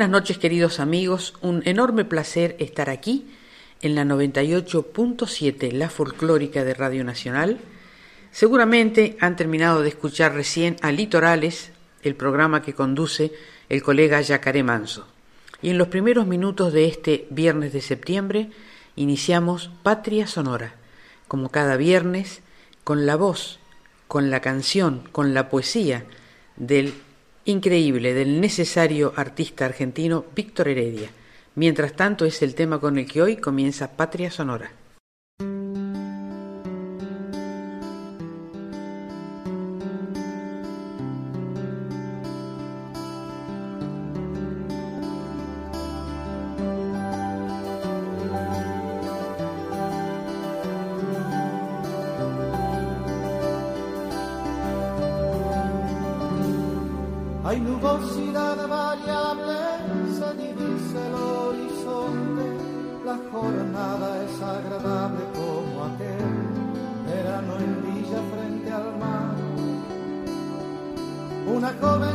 Buenas noches queridos amigos, un enorme placer estar aquí en la 98.7, la folclórica de Radio Nacional. Seguramente han terminado de escuchar recién a Litorales, el programa que conduce el colega Yacaré Manso. Y en los primeros minutos de este viernes de septiembre iniciamos Patria Sonora, como cada viernes, con la voz, con la canción, con la poesía del increíble del necesario artista argentino Víctor Heredia. Mientras tanto es el tema con el que hoy comienza Patria Sonora. come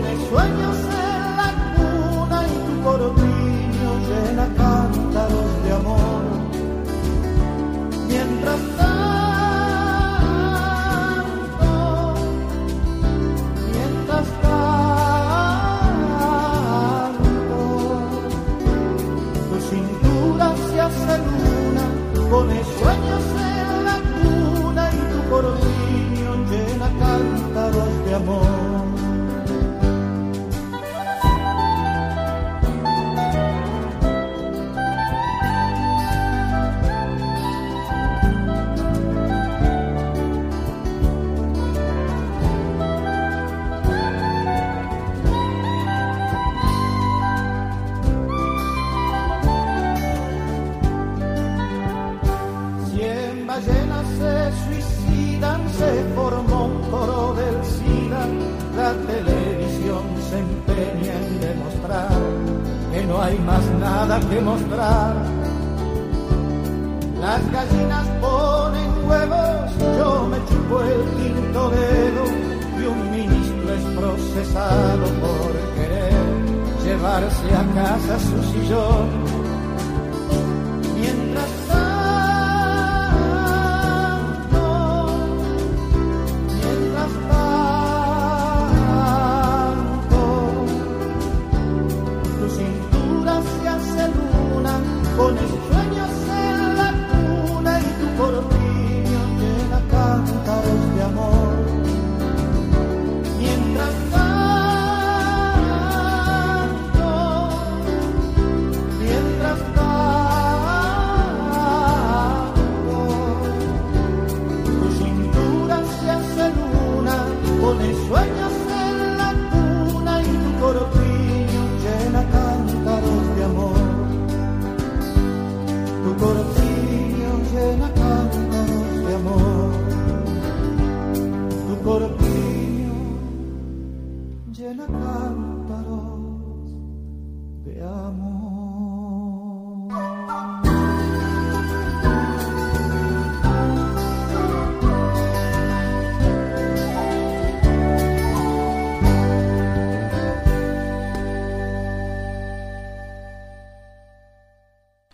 Mientras tanto,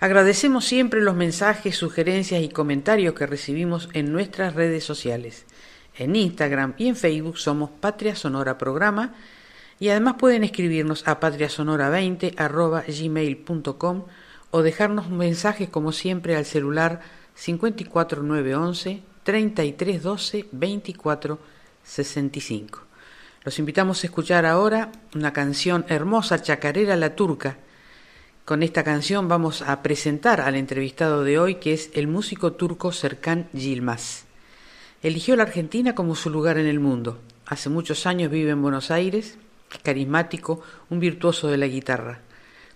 Agradecemos siempre los mensajes, sugerencias y comentarios que recibimos en nuestras redes sociales. En Instagram y en Facebook somos Patria Sonora Programa y además pueden escribirnos a patriasonora20 o dejarnos mensajes como siempre al celular 54911 3312 2465. Los invitamos a escuchar ahora una canción hermosa, Chacarera la Turca, con esta canción vamos a presentar al entrevistado de hoy, que es el músico turco Serkan Yilmaz. Eligió la Argentina como su lugar en el mundo. Hace muchos años vive en Buenos Aires, es carismático, un virtuoso de la guitarra.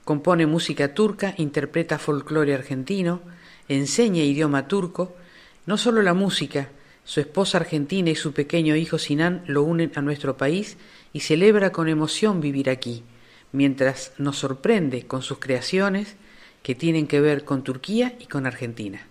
Compone música turca, interpreta folclore argentino, enseña idioma turco. No solo la música, su esposa argentina y su pequeño hijo Sinan lo unen a nuestro país y celebra con emoción vivir aquí mientras nos sorprende con sus creaciones que tienen que ver con Turquía y con Argentina.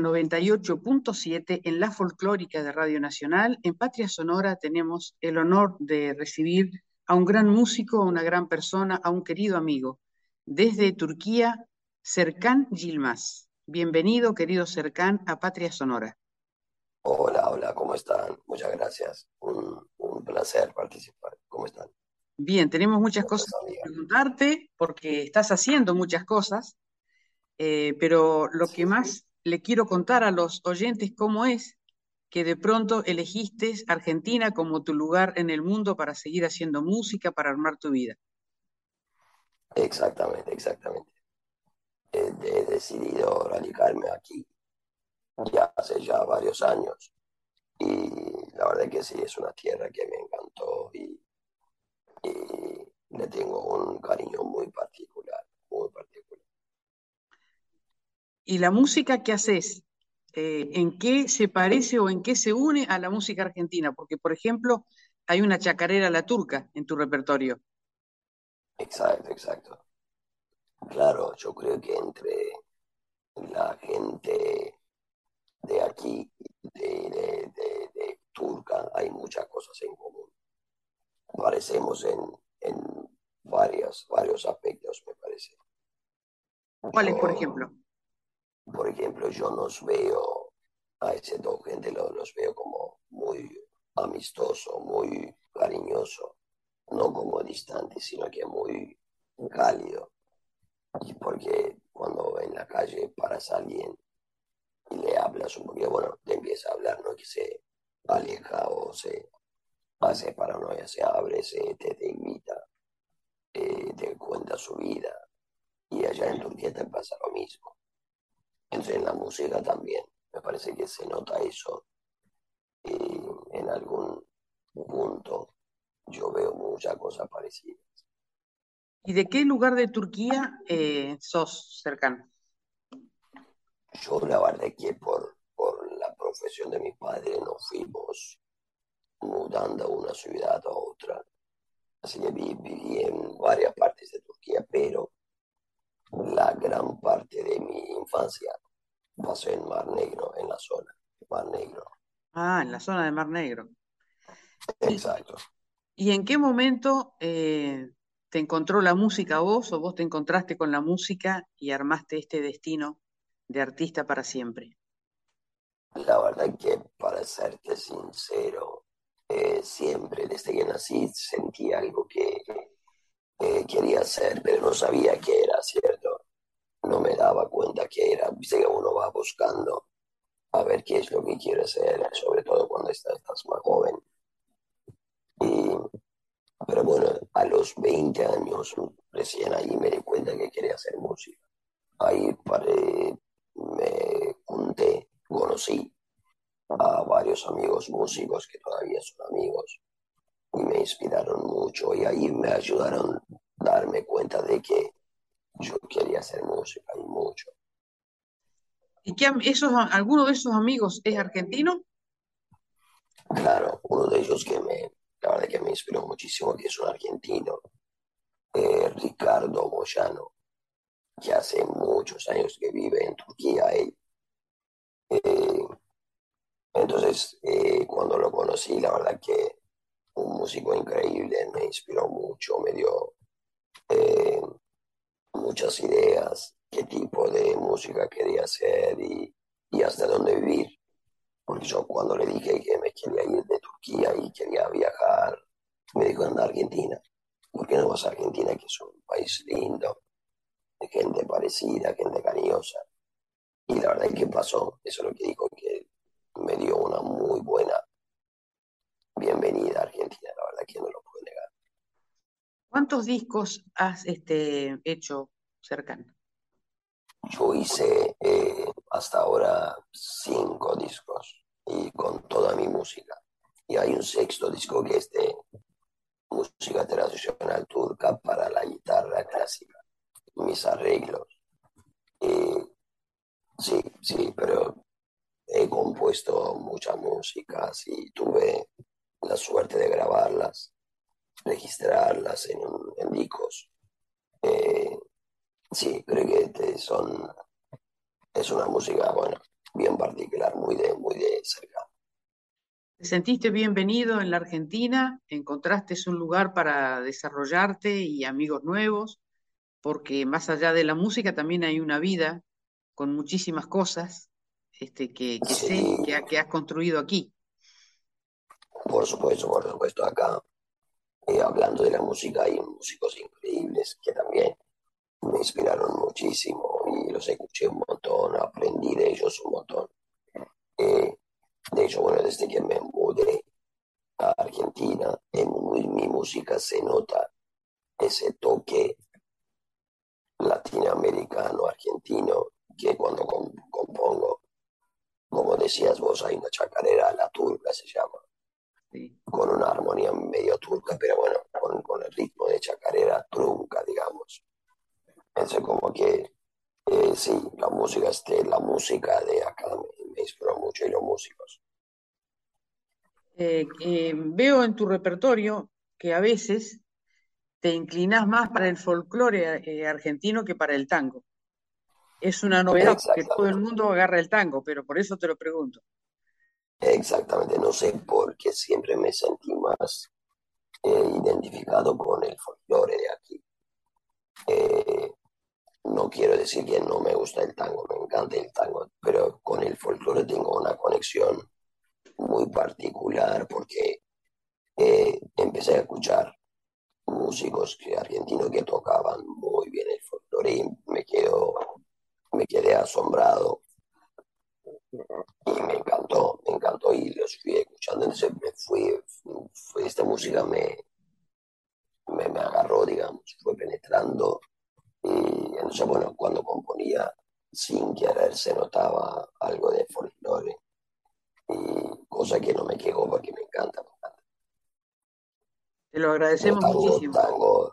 La 98.7 en la folclórica de Radio Nacional. En Patria Sonora tenemos el honor de recibir a un gran músico, a una gran persona, a un querido amigo. Desde Turquía, Serkan Yilmaz. Bienvenido, querido Serkan, a Patria Sonora. Hola, hola, ¿cómo están? Muchas gracias. Un, placer participar. ¿Cómo están? Bien, tenemos muchas cosas que preguntarte porque estás haciendo muchas cosas eh, pero lo que más le quiero contar a los oyentes cómo es que de pronto elegiste Argentina como tu lugar en el mundo para seguir haciendo música, para armar tu vida. Exactamente, exactamente. He, decidido radicarme aquí ya hace ya varios años y la verdad que sí, es una tierra que me encantó y, y le tengo un cariño muy particular, muy particular. ¿Y la música que haces? Eh, ¿En qué se parece o en qué se une a la música argentina? Porque, por ejemplo, hay una chacarera la turca en tu repertorio. Exacto, exacto. Claro, yo creo que entre la gente de aquí, de, de, turca, hay muchas cosas en común. Parecemos en, varios aspectos, me parece. ¿Cuáles, por ejemplo? Por ejemplo, yo nos veo a ese dos gente, los, veo como muy amistoso, muy cariñoso, no como distante, sino que muy cálido. Y porque cuando en la calle paras a alguien y le hablas un poquito, bueno, te empieza a hablar, no que se aleja o se hace paranoia, se abre, se te, invita, eh, te cuenta su vida. Y allá en Turquía te pasa lo mismo en la música también. Me parece que se nota eso. Y en algún punto yo veo muchas cosas parecidas. ¿Y de qué lugar de Turquía eh, sos cercano? Yo la verdad que por, por la profesión de mi padre nos fuimos mudando de una ciudad a otra. Así que viví en varias partes de Turquía, pero la gran parte de mi infancia pasé en Mar Negro, en la zona Mar Negro. Ah, en la zona de Mar Negro. Exacto. ¿Y en qué momento eh, te encontró la música vos o vos te encontraste con la música y armaste este destino de artista para siempre? La verdad que, para serte sincero, eh, siempre desde que nací sentí algo que eh, quería hacer, pero no sabía qué era, ¿cierto? No me daba cuenta qué era. Viste que uno va buscando a ver qué es lo que quiere hacer, sobre todo cuando estás, más joven. pero bueno, a los 20 años, recién ahí me di cuenta que quería hacer música. Ahí me junté, conocí a varios amigos músicos que todavía son amigos y me inspiraron mucho y ahí me ayudaron a darme cuenta de que yo quería hacer música y mucho. ¿Y qué, esos, alguno de esos amigos es argentino? Claro, uno de ellos que me, la verdad que me inspiró muchísimo, que es un argentino, eh, Ricardo Moyano, que hace muchos años que vive en Turquía. Él. Eh, entonces, eh, cuando lo conocí, la verdad que un músico increíble, me inspiró mucho, me dio eh, muchas ideas, qué tipo de música quería hacer y, hasta dónde vivir. Porque yo cuando le dije que me quería ir de Turquía y quería viajar, me dijo anda a Argentina. ¿Por qué no vas a Argentina, que es un país lindo, de gente parecida, gente cariñosa? Y la verdad es que pasó, eso es lo que dijo, que me dio una muy buena bienvenida a Argentina, la verdad que no lo. ¿Cuántos discos has este, hecho cercano? Yo hice eh, hasta ahora cinco discos y con toda mi música. Y hay un sexto disco que es de música tradicional turca para la guitarra clásica, mis arreglos. sí, sí, pero he compuesto mucha música, y tuve la suerte de grabarlas, registrarlas en, en discos. Eh, sí, creo que son, es una música, bueno, bien particular, muy de, muy de cerca. ¿Te sentiste bienvenido en la Argentina? ¿Encontraste un lugar para desarrollarte y amigos nuevos? Porque más allá de la música también hay una vida con muchísimas cosas este, que, sé que, que has construido aquí. Por supuesto, por supuesto, acá eh, hablando de la música hay músicos increíbles que también me inspiraron muchísimo y los escuché un montón, aprendí de ellos un montón. Eh, de hecho, bueno, desde que me mudé a Argentina, en mi música se nota ese toque latinoamericano, argentino, que cuando compongo, como decías vos, hay una chacarera, la turca se llama, con una armonía medio turca, pero bueno, con, el ritmo de chacarera trunca, digamos. Entonces como que eh, sí, la música, este, la música de acá me, inspiró mucho y los músicos. Eh, eh, veo en tu repertorio que a veces te inclinas más para el folclore argentino que para el tango. Es una novedad que todo el mundo agarra el tango, pero por eso te lo pregunto. Exactamente, no sé por qué siempre me sentí más eh, identificado con el folclore de aquí. Eh, no quiero decir que no me gusta el tango, me encanta el tango, pero con el folclore tengo una conexión muy particular porque eh, empecé a escuchar músicos argentinos que tocaban muy bien el folclore y me quedo me quedé asombrado y me encantó, me encantó y los fui escuchando, entonces me fui, esta música me, me, agarró, digamos, fue penetrando y entonces, bueno, cuando componía sin querer se notaba algo de folclore y cosa que no me quejó porque me encanta, me encanta. Te lo agradecemos muchísimo. Tango,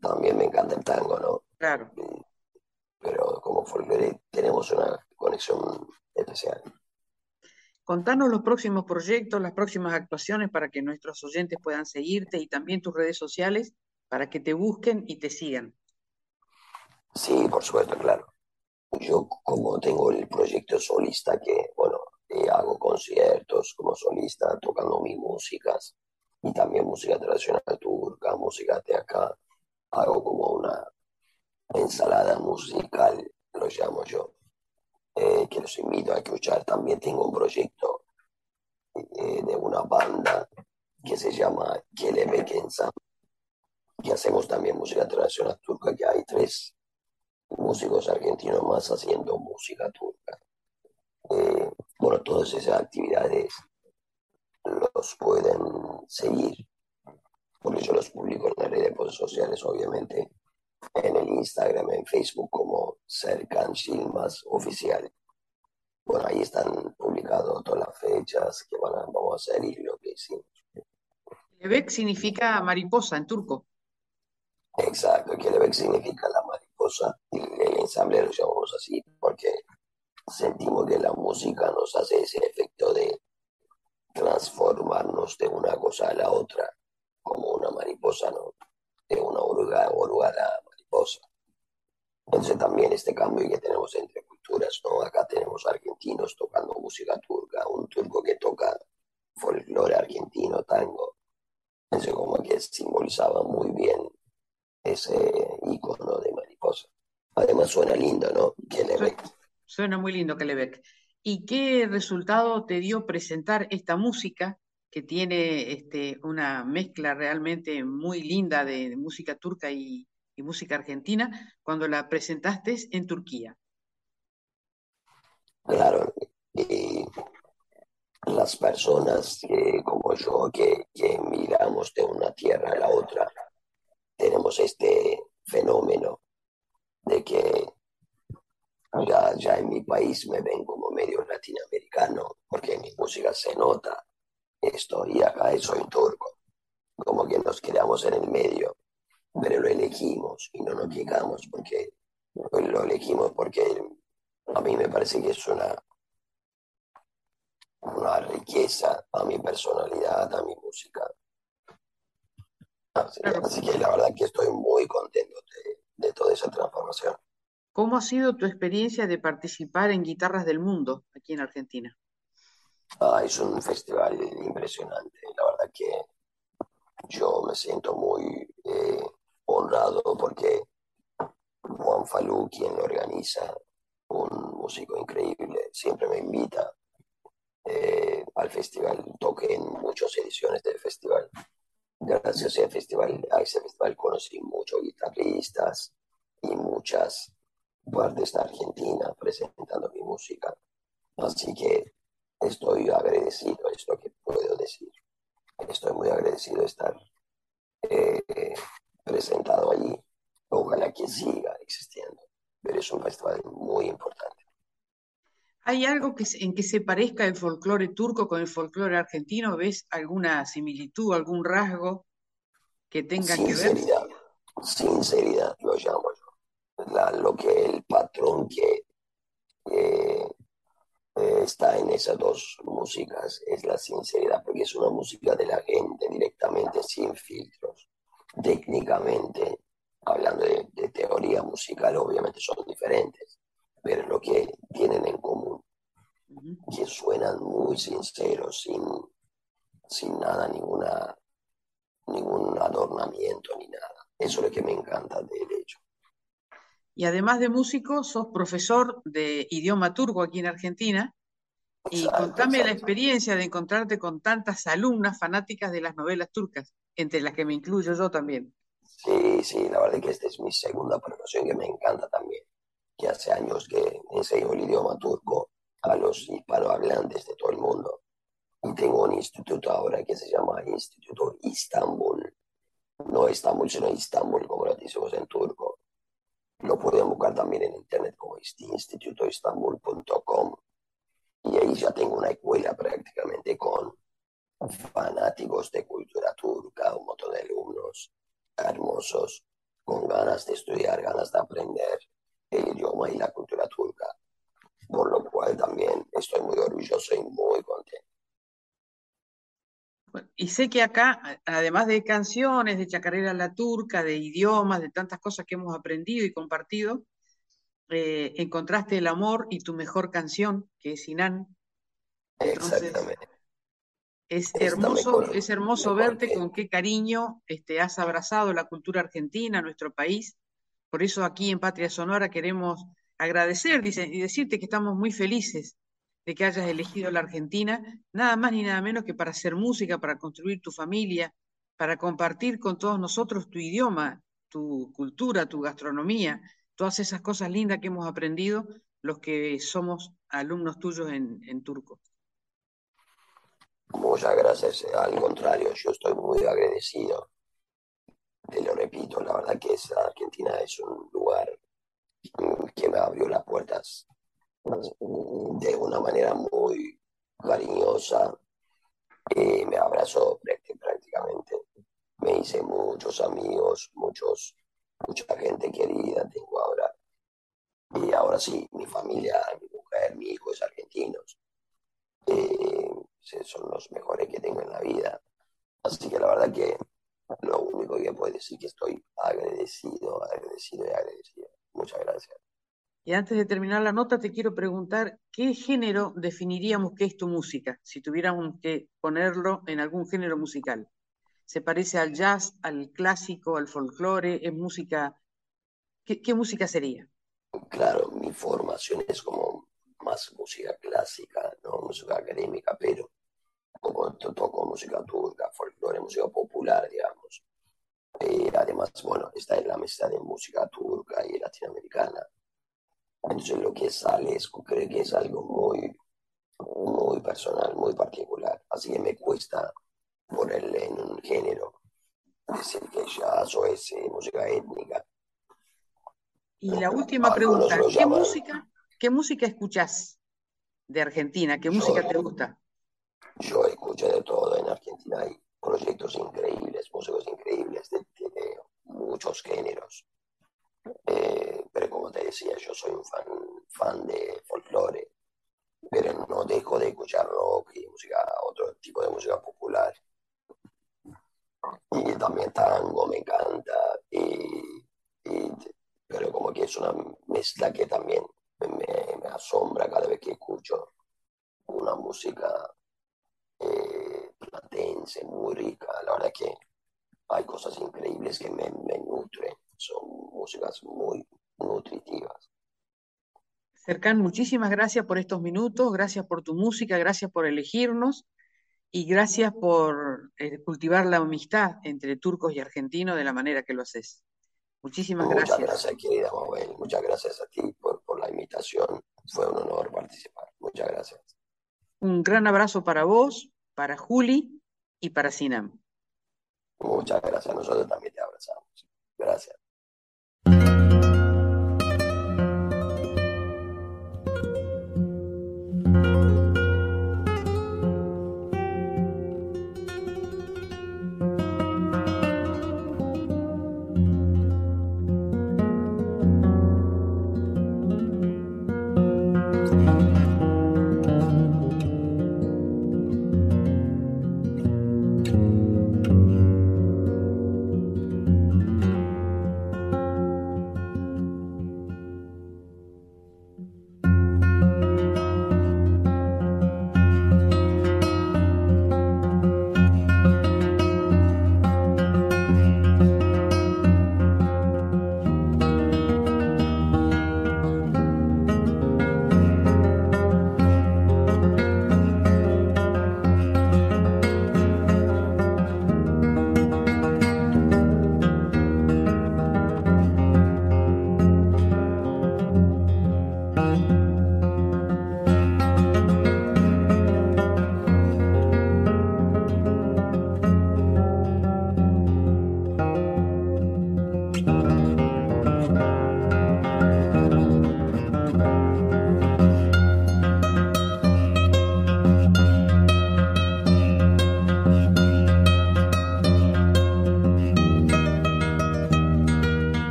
también me encanta el tango, ¿no? Claro pero como folclore tenemos una conexión especial. Contanos los próximos proyectos, las próximas actuaciones para que nuestros oyentes puedan seguirte y también tus redes sociales para que te busquen y te sigan. Sí, por supuesto, claro. Yo como tengo el proyecto solista que, bueno, eh, hago conciertos como solista tocando mis músicas y también música tradicional turca, música de acá, hago como una ensalada musical, lo llamo yo, eh, que los invito a escuchar. También tengo un proyecto eh, de una banda que se llama Kelebek Ensam, que hacemos también música tradicional turca, que hay tres músicos argentinos más haciendo música turca. Eh, bueno, todas esas actividades los pueden seguir, porque yo los publico en las redes sociales, obviamente, en el Instagram, en Facebook como Cercan Silmas Oficial. Bueno, ahí están publicadas todas las fechas que van a, vamos a hacer y lo que hicimos. Kelebek significa mariposa en turco. Exacto, Kelebek significa la mariposa y el ensamble lo llamamos así porque sentimos que la música nos hace ese efecto de transformarnos de una cosa a la otra, como una mariposa, ¿no? De una oruga, oruga a la entonces también este cambio que tenemos entre culturas, ¿no? Acá tenemos argentinos tocando música turca, un turco que toca folclore argentino, tango. Entonces como que simbolizaba muy bien ese icono de mariposa. Además suena lindo, ¿no? Kelebek. Suena muy lindo Kelebek. ¿Y qué resultado te dio presentar esta música que tiene este, una mezcla realmente muy linda de música turca y, y música argentina cuando la presentaste en Turquía. Claro, y las personas como yo que, que miramos de una tierra a la otra, tenemos este fenómeno de que ya, ya en mi país me ven como medio latinoamericano, porque en mi música se nota. Esto, y acá soy turco, como que nos quedamos en el medio pero lo elegimos y no nos quejamos porque lo elegimos porque a mí me parece que es una, una riqueza a mi personalidad, a mi música. Así, que la verdad que estoy muy contento de, toda esa transformación. ¿Cómo ha sido tu experiencia de participar en Guitarras del Mundo aquí en Argentina? Ah, es un festival impresionante. La verdad que yo me siento muy eh, porque Juan Falú, quien lo organiza, un músico increíble, siempre me invita eh, al festival, toqué en muchas ediciones del festival. Gracias a, festival, a ese festival conocí muchos guitarristas y muchas partes de Argentina presentando mi música. Así que estoy agradecido, es lo que puedo decir. Estoy muy agradecido de estar eh, presentado allí. Ojalá que siga existiendo, pero es un festival muy importante. ¿Hay algo que, en que se parezca el folclore turco con el folclore argentino? ¿Ves alguna similitud, algún rasgo que tenga que ver? Sinceridad, lo llamo yo. lo que el patrón que eh, está en esas dos músicas es la sinceridad, porque es una música de la gente directamente, sin filtros. Técnicamente, hablando de, de teoría musical, obviamente son diferentes, pero lo que tienen en común, que suenan muy sinceros, sin, sin nada, ninguna, ningún adornamiento ni nada. Eso es lo que me encanta del hecho. Y además de músico, sos profesor de idioma turco aquí en Argentina. Y contame la experiencia de encontrarte con tantas alumnas fanáticas de las novelas turcas, entre las que me incluyo yo también. Sí, sí, la verdad es que esta es mi segunda profesión que me encanta también que hace años que enseño el idioma turco a los hispanohablantes de todo el mundo. Y tengo un instituto ahora que se llama Instituto Istanbul. No Estambul, sino Istanbul, como lo decimos en turco. Lo pueden buscar también en internet como institutoistanbul.com. Y ahí ya tengo una escuela prácticamente con fanáticos de cultura turca, un montón de alumnos hermosos, con ganas de estudiar, ganas de aprender el idioma y la cultura turca, por lo cual también estoy muy orgulloso y muy contento. Y sé que acá, además de canciones, de chacarera la turca, de idiomas, de tantas cosas que hemos aprendido y compartido, eh, encontraste el amor y tu mejor canción, que es Sinan. Exactamente. Es hermoso, es hermoso verte con qué cariño este, has abrazado la cultura argentina, nuestro país, por eso aquí en Patria Sonora queremos agradecer y decirte que estamos muy felices de que hayas elegido la Argentina, nada más ni nada menos que para hacer música, para construir tu familia, para compartir con todos nosotros tu idioma, tu cultura, tu gastronomía, todas esas cosas lindas que hemos aprendido los que somos alumnos tuyos en, en turco. Muchas gracias, al contrario, yo estoy muy agradecido te lo repito, la verdad que Argentina es un lugar que me abrió las puertas de una manera muy cariñosa. me abrazó prácticamente. Me hice muchos amigos, muchos, mucha gente querida tengo ahora. Y ahora sí, mi familia, mi mujer, mi hijo es argentinos. Eh, son los mejores que tengo en la vida. Así que la verdad que lo único que puedo decir que estoy agradecido, agradecido y agradecido. Muchas gracias. Y antes de terminar la nota, te quiero preguntar, ¿qué género definiríamos que es tu música? Si tuviéramos que ponerlo en algún género musical. ¿Se parece al jazz, al clásico, al folclore? ¿Es música? ¿Qué, qué música sería? Claro, mi formación es como más música clásica, no música académica, pero como toco música turca, folclore, música popular, digamos. Eh, además, bueno, está en la mesa de música turca y latinoamericana. Entonces lo que sale es, creo que es algo muy, muy personal, muy particular. Así que me cuesta ponerle en un género, decir que jazz o es eh, música étnica. Y la última pregunta, ¿qué música, ¿qué música escuchas de Argentina? ¿Qué música te gusta? Yo escucho de todo en Argentina, hay proyectos increíbles, músicos increíbles de, muchos géneros. Eh, pero como te decía, yo soy un fan, fan de folclore, pero no dejo de escuchar rock y música, otro tipo de música popular. Y también tango me encanta, pero como que es una mezcla que también me, me asombra cada vez que escucho una música eh, platense, muy rica. La verdad que hay cosas increíbles que me, me nutren. Son músicas muy nutritivas. Cercan, muchísimas gracias por estos minutos, gracias por tu música, gracias por elegirnos y gracias por eh, cultivar la amistad entre turcos y argentinos de la manera que lo haces. Muchísimas gracias. Muchas gracias, querida Mabel. Muchas gracias a ti por, por la invitación. Fue un honor participar. Muchas gracias. Un gran abrazo para vos, para Juli y para Sinam. Muchas gracias. Nosotros también te abrazamos. Gracias.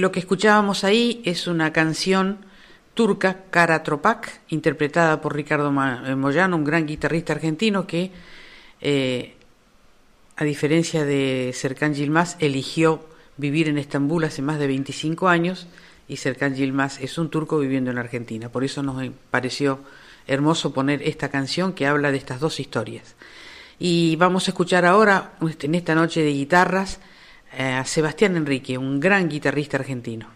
Lo que escuchábamos ahí es una canción turca, Cara Tropak, interpretada por Ricardo eh, Moyano, un gran guitarrista argentino que, eh, a diferencia de Serkan Yilmaz, eligió vivir en Estambul hace más de 25 años y Serkan Yilmaz es un turco viviendo en Argentina. Por eso nos pareció hermoso poner esta canción que habla de estas dos historias. Y vamos a escuchar ahora, en esta noche de guitarras, eh, a Sebastián Enrique, un gran guitarrista argentino.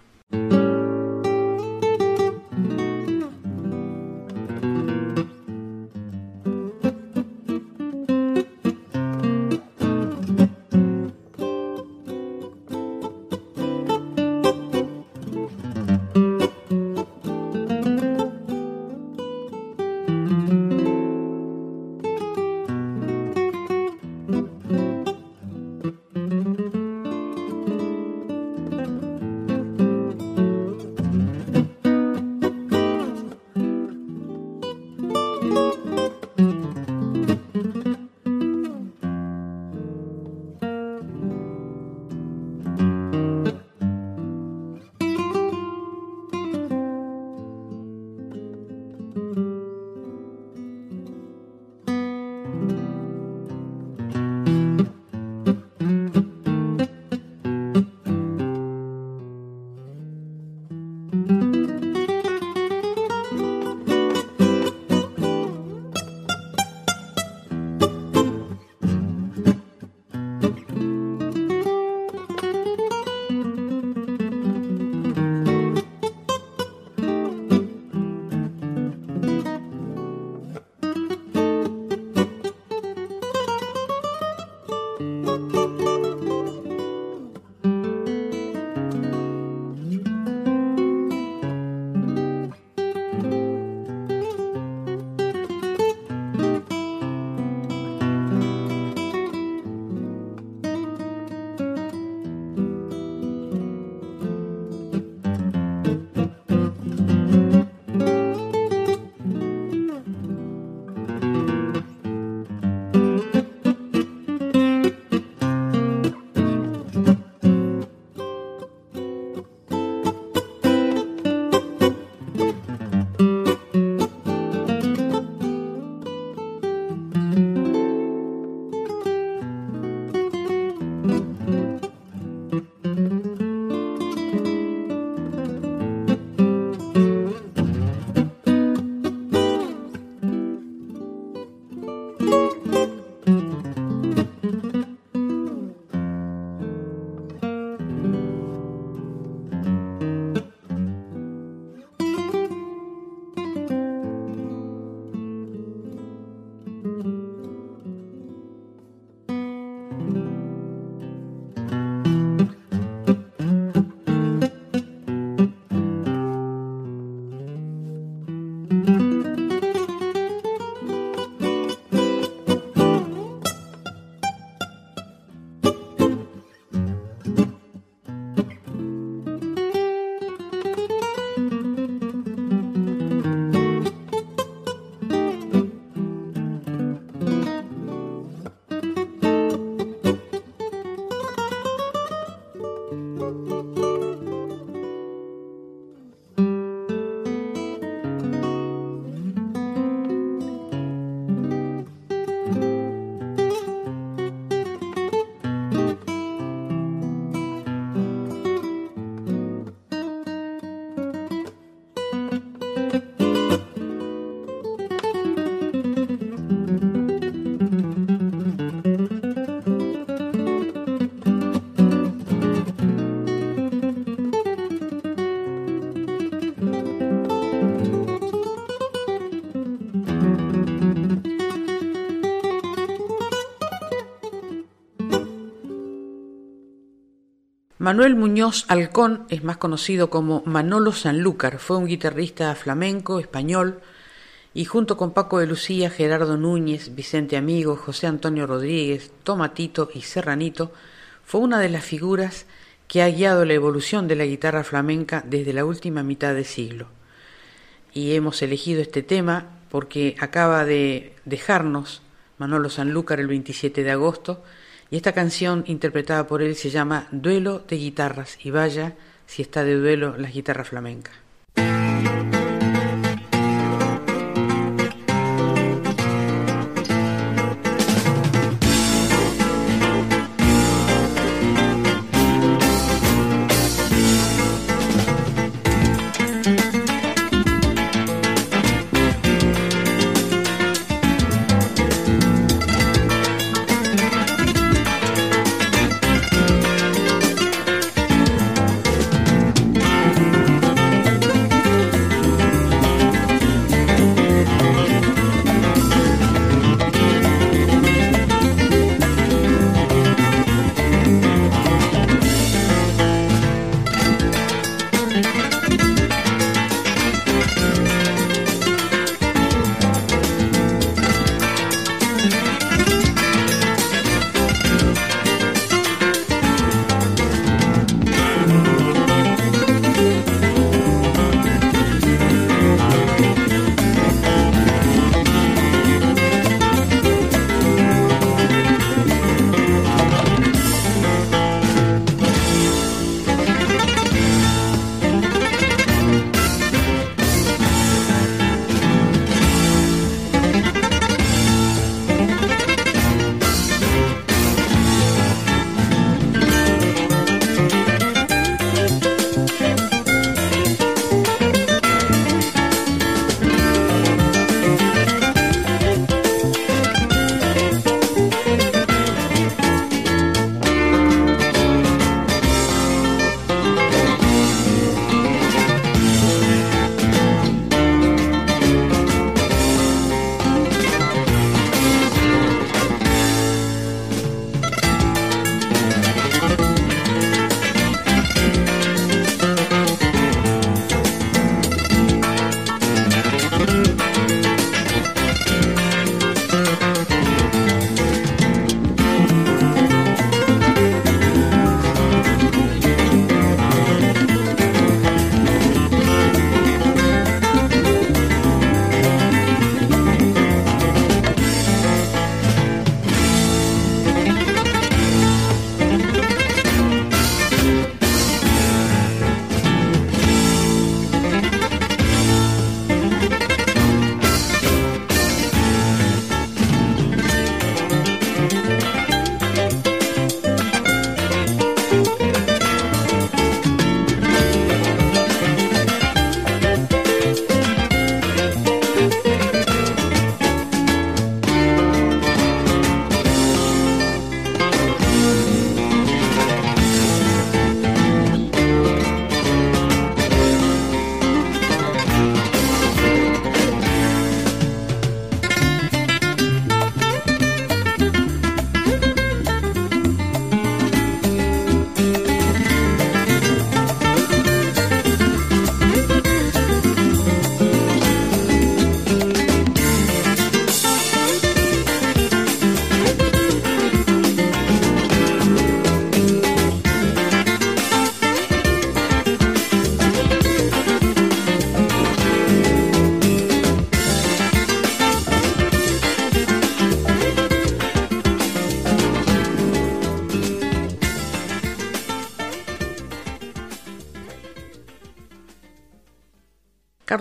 Manuel Muñoz Alcón es más conocido como Manolo Sanlúcar, fue un guitarrista flamenco español y junto con Paco de Lucía, Gerardo Núñez, Vicente Amigo, José Antonio Rodríguez, Tomatito y Serranito, fue una de las figuras que ha guiado la evolución de la guitarra flamenca desde la última mitad de siglo. Y hemos elegido este tema porque acaba de dejarnos Manolo Sanlúcar el 27 de agosto y esta canción interpretada por él se llama Duelo de guitarras y vaya si está de duelo la guitarra flamenca.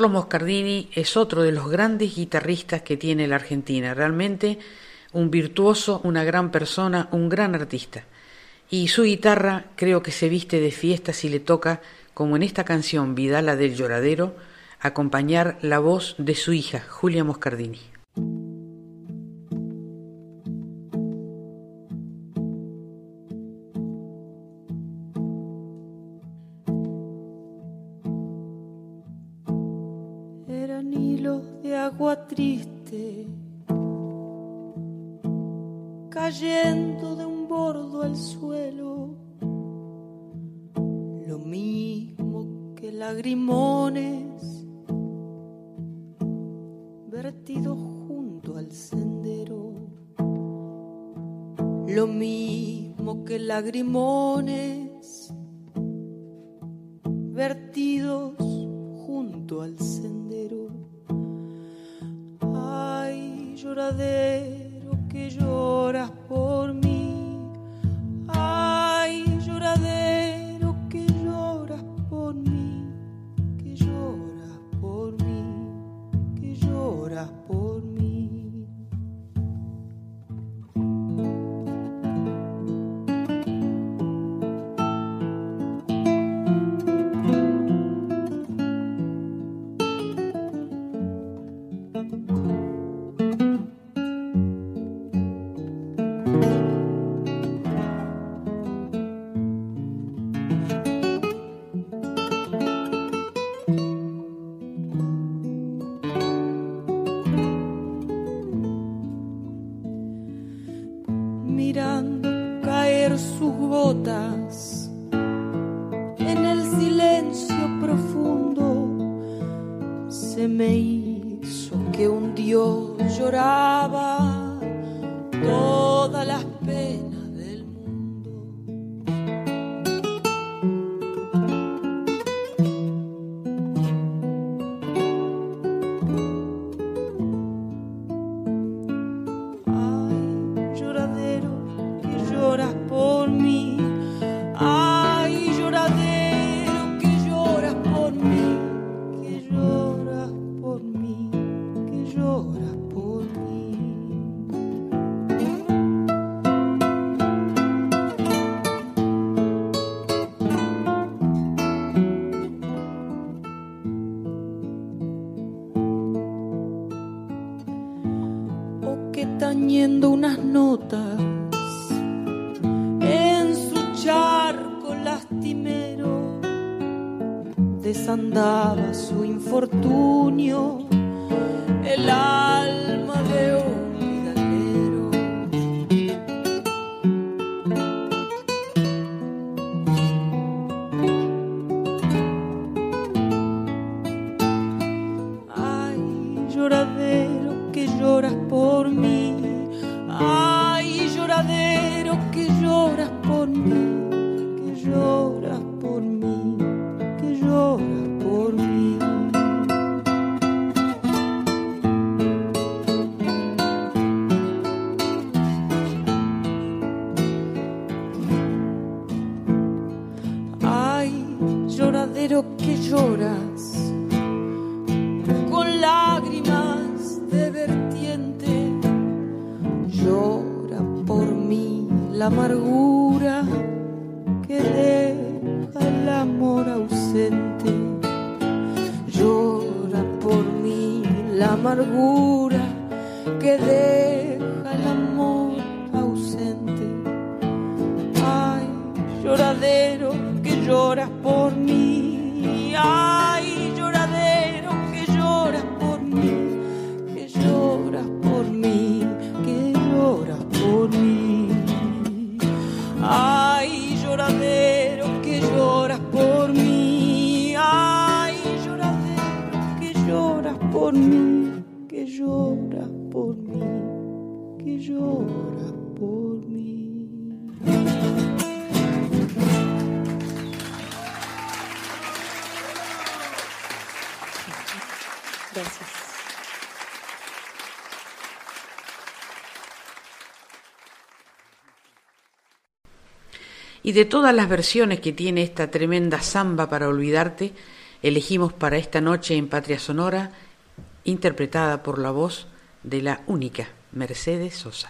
Carlos Moscardini es otro de los grandes guitarristas que tiene la Argentina, realmente un virtuoso, una gran persona, un gran artista. Y su guitarra creo que se viste de fiesta si le toca, como en esta canción Vidala del Lloradero, acompañar la voz de su hija, Julia Moscardini. suelo, lo mismo que lagrimones vertidos junto al sendero, lo mismo que lagrimones vertidos junto al sendero. Ay, lloradero que lloras por mí. Ay, lloradero que lloras por mí, que lloras por mí, que lloras por. en su charco lastimero desandaba De todas las versiones que tiene esta tremenda samba para olvidarte, elegimos para esta noche en Patria Sonora, interpretada por la voz de la única Mercedes Sosa.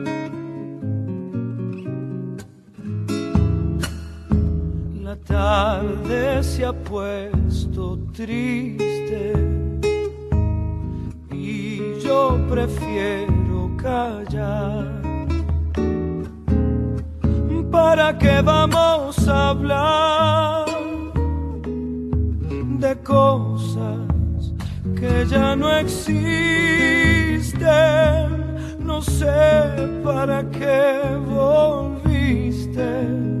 La tarde se ha puesto triste y yo prefiero callar. ¿Para qué vamos a hablar de cosas que ya no existen? No sé para qué volviste.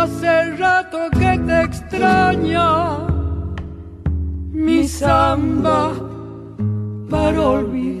hace rato que te extraña mi samba para olvidar.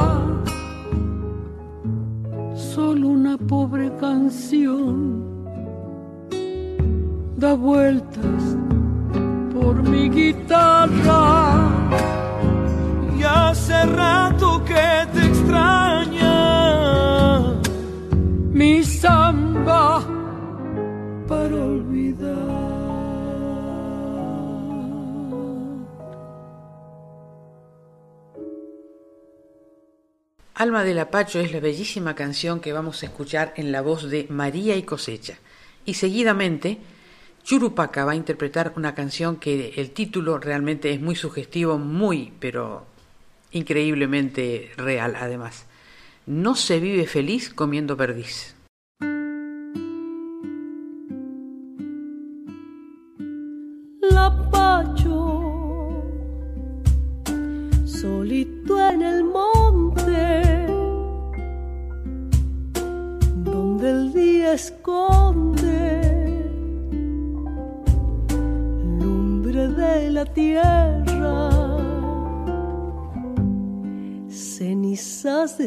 pobre canción da vueltas por mi guitarra. Y hace rato que te extraña mi samba para Alma del Apacho es la bellísima canción que vamos a escuchar en la voz de María y Cosecha. Y seguidamente, Churupaca va a interpretar una canción que el título realmente es muy sugestivo, muy, pero increíblemente real además. No se vive feliz comiendo perdiz.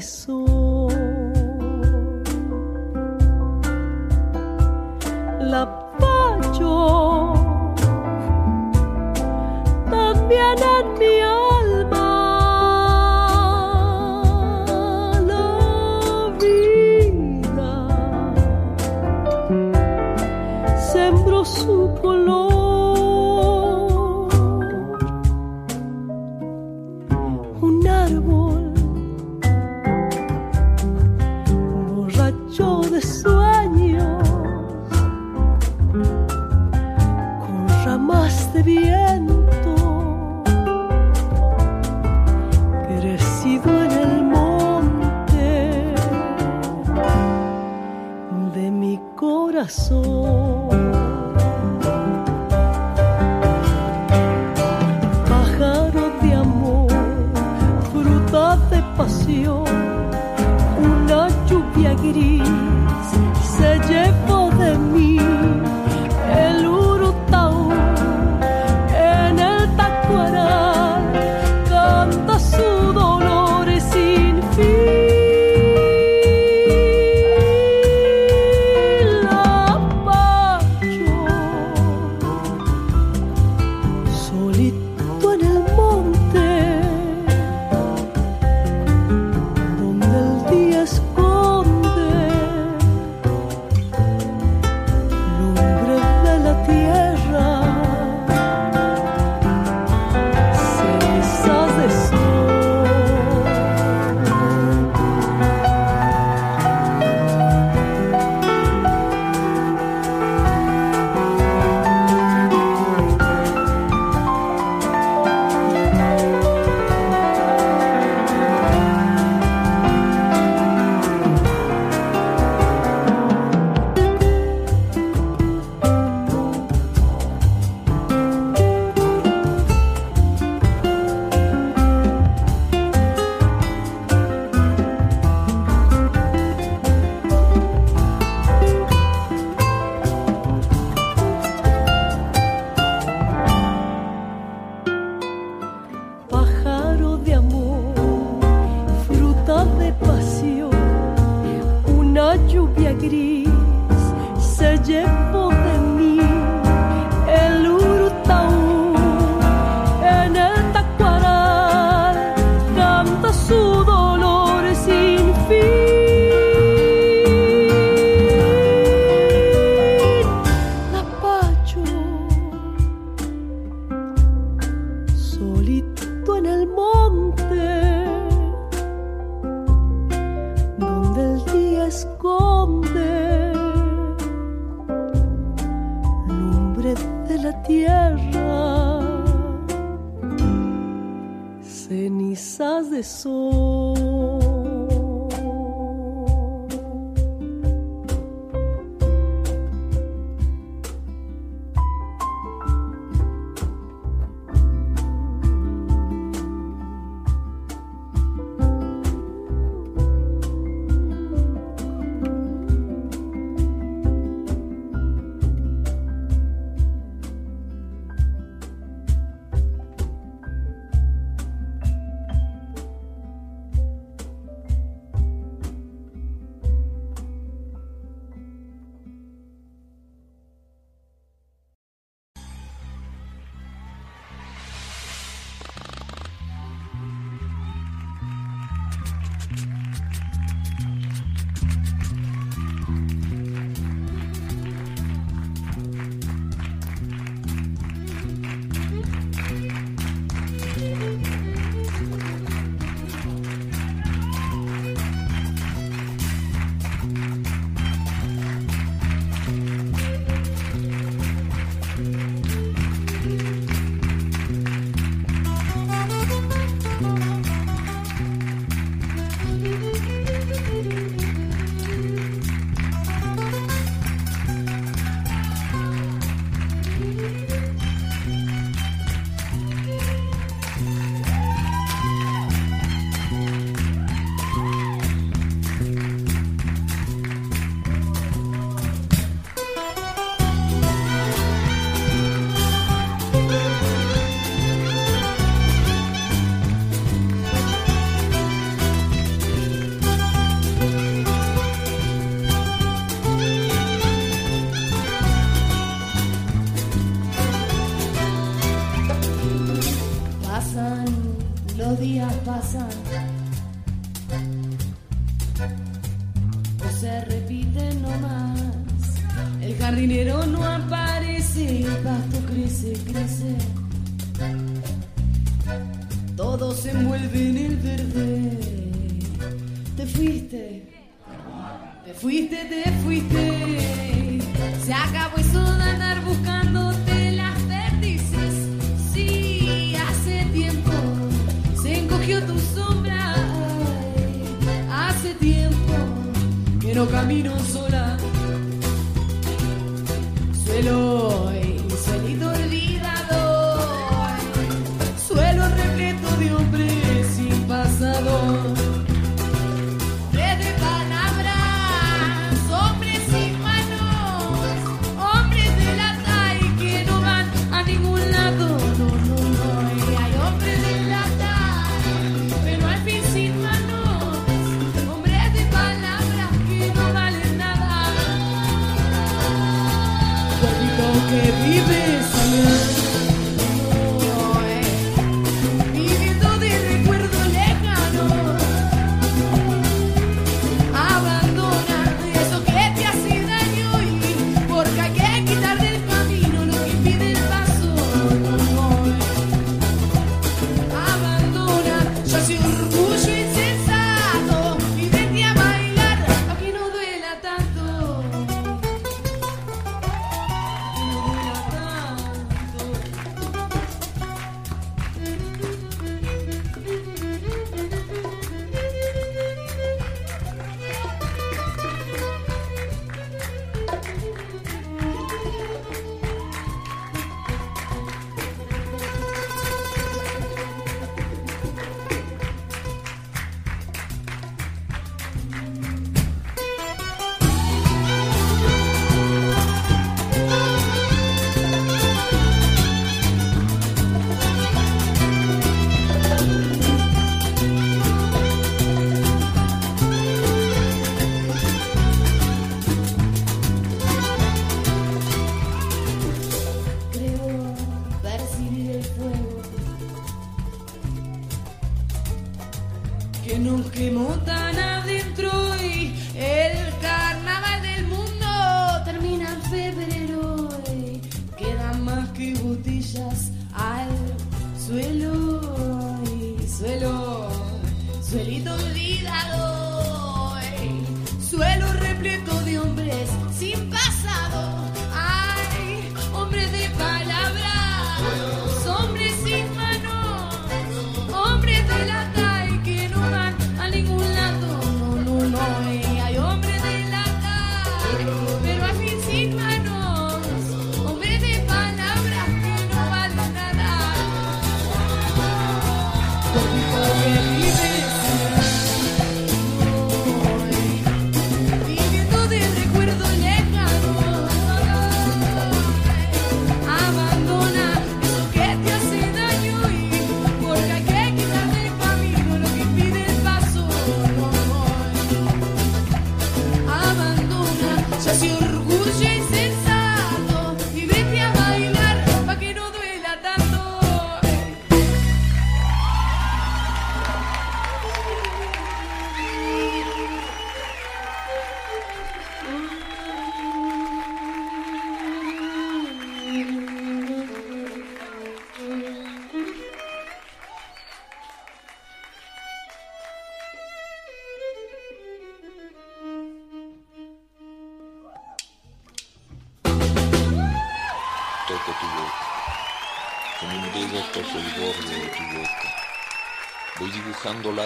Cenizas de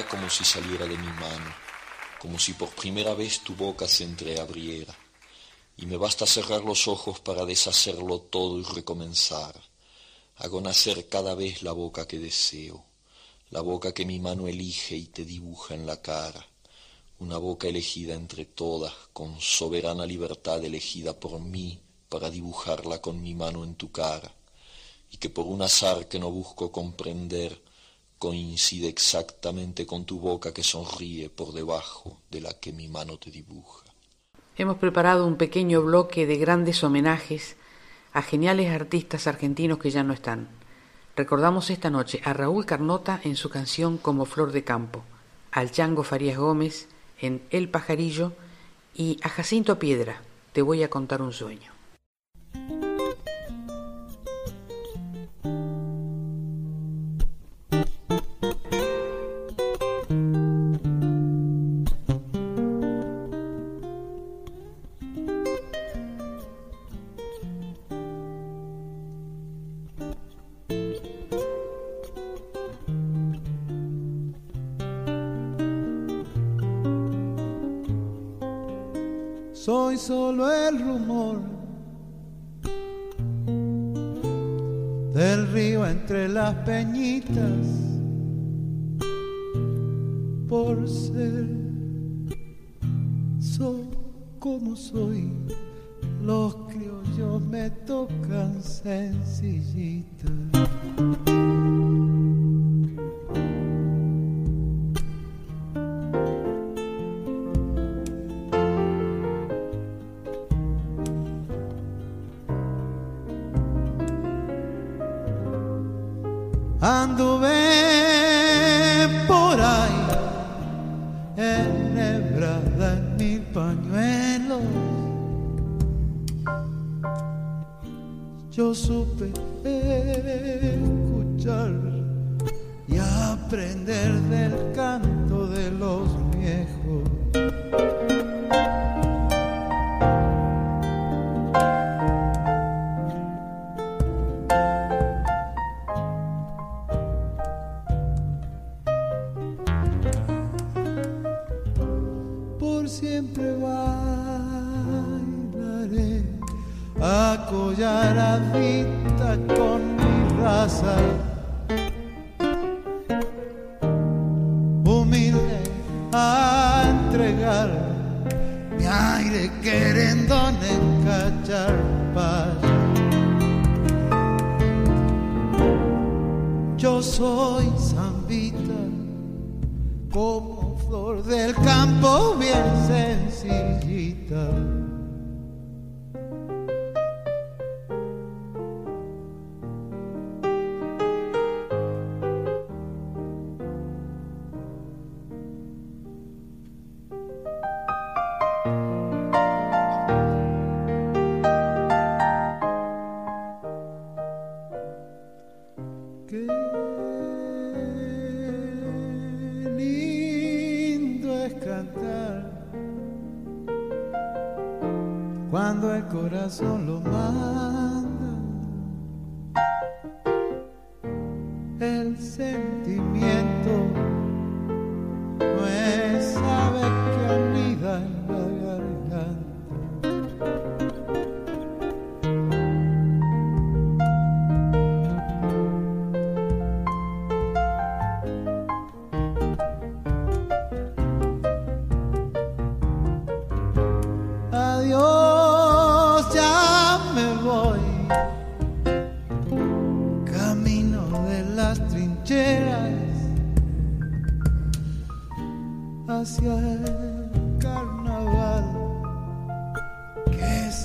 como si saliera de mi mano, como si por primera vez tu boca se entreabriera. Y me basta cerrar los ojos para deshacerlo todo y recomenzar. Hago nacer cada vez la boca que deseo, la boca que mi mano elige y te dibuja en la cara. Una boca elegida entre todas, con soberana libertad elegida por mí para dibujarla con mi mano en tu cara, y que por un azar que no busco comprender, coincide exactamente con tu boca que sonríe por debajo de la que mi mano te dibuja. Hemos preparado un pequeño bloque de grandes homenajes a geniales artistas argentinos que ya no están. Recordamos esta noche a Raúl Carnota en su canción Como Flor de Campo, al Chango Farías Gómez en El Pajarillo y a Jacinto Piedra, Te voy a contar un sueño.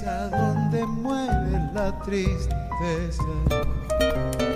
¿Dónde está aquel pajarillo?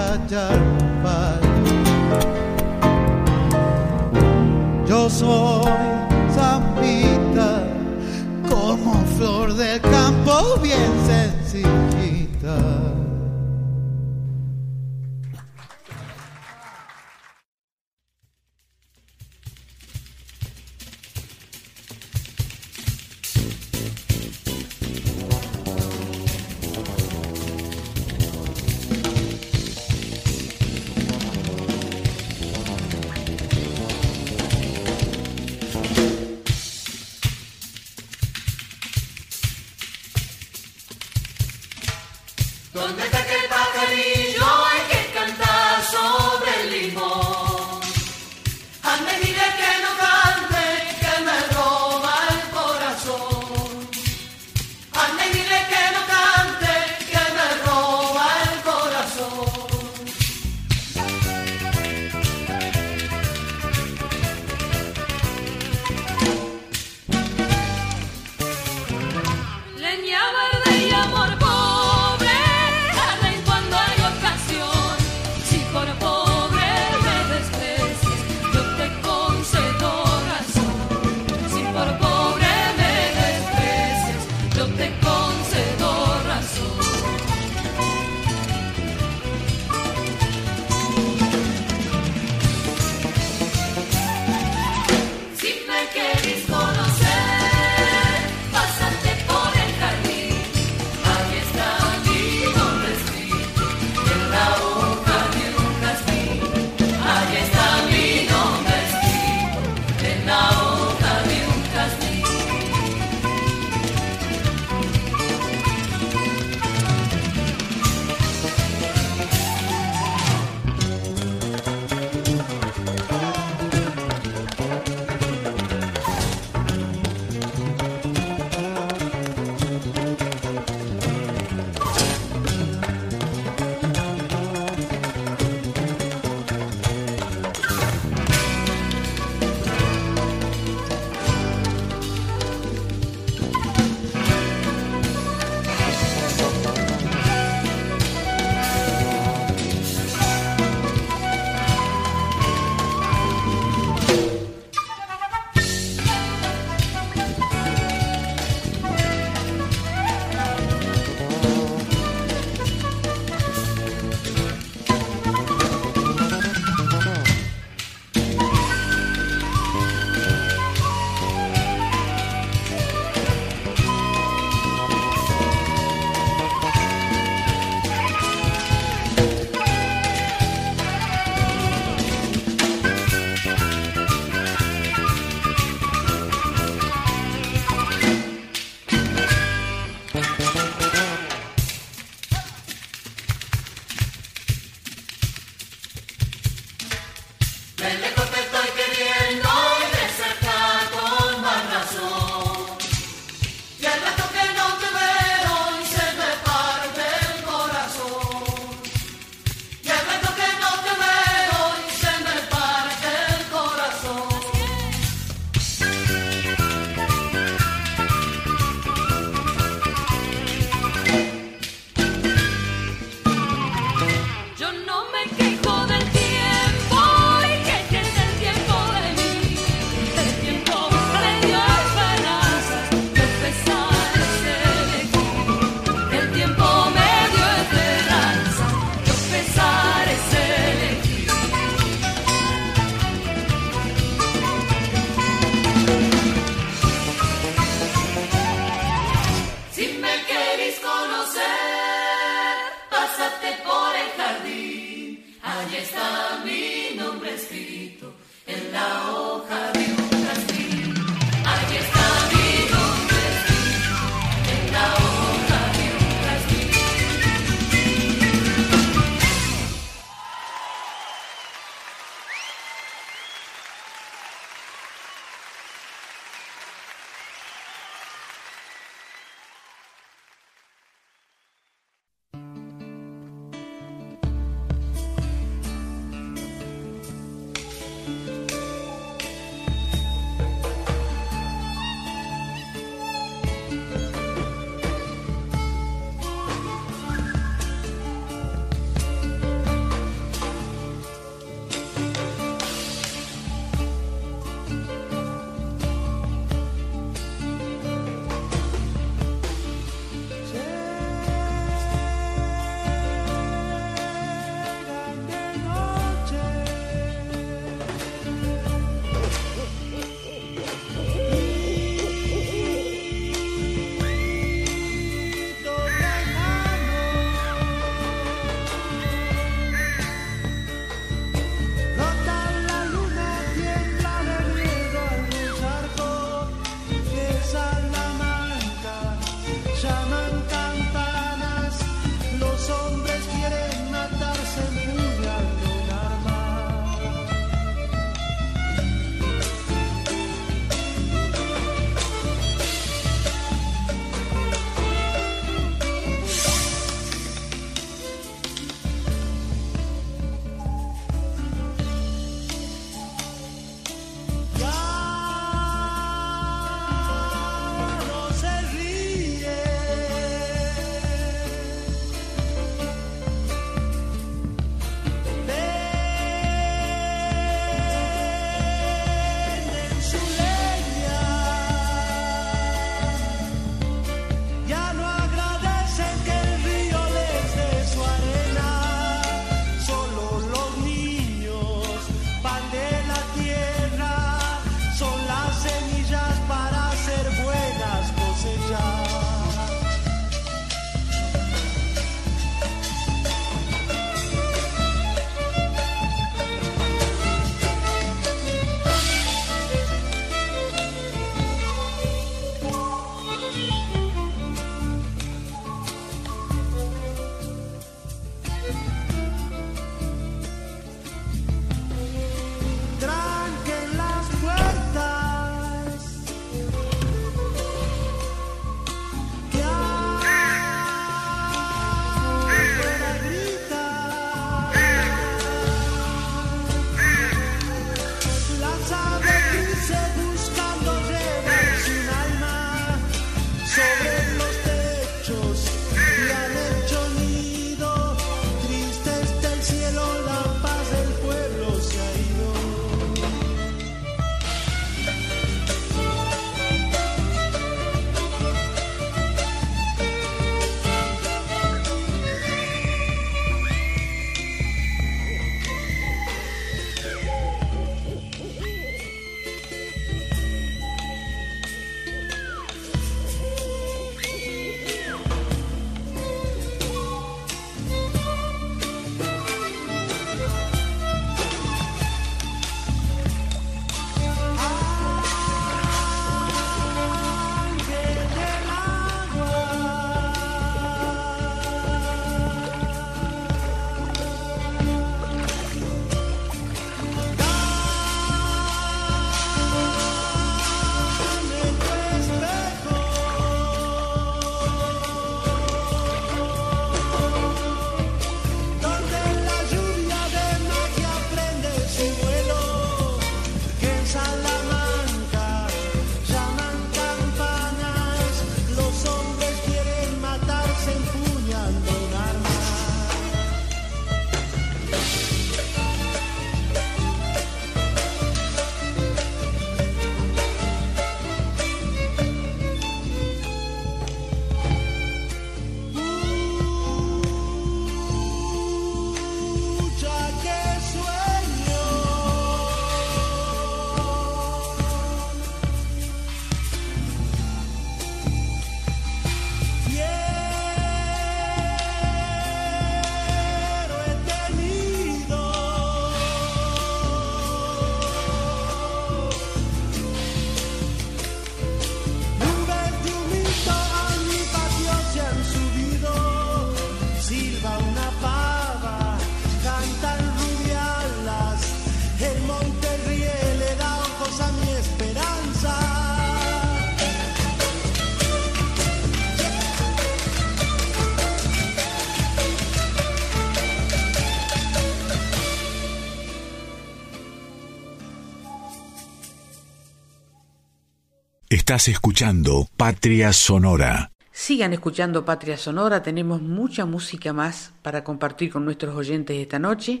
Estás escuchando Patria Sonora. Sigan escuchando Patria Sonora, tenemos mucha música más para compartir con nuestros oyentes esta noche.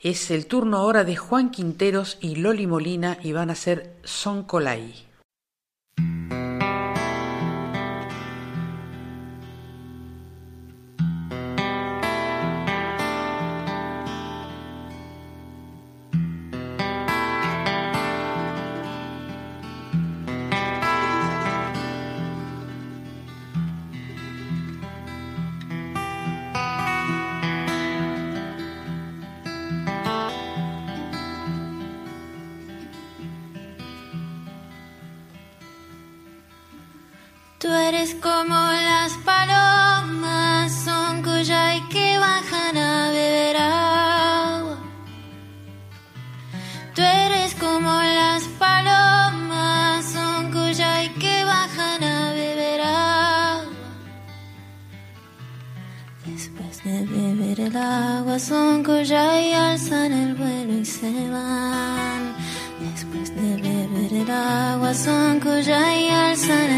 Es el turno ahora de Juan Quinteros y Loli Molina y van a ser Son. Tú eres como las palomas, son cuyay que bajan a beber agua. Tú eres como las palomas, son cuyay que bajan a beber agua. Después de beber el agua, son cuyay alzan el vuelo y se van. Después de beber el agua, son cuyay alzan el y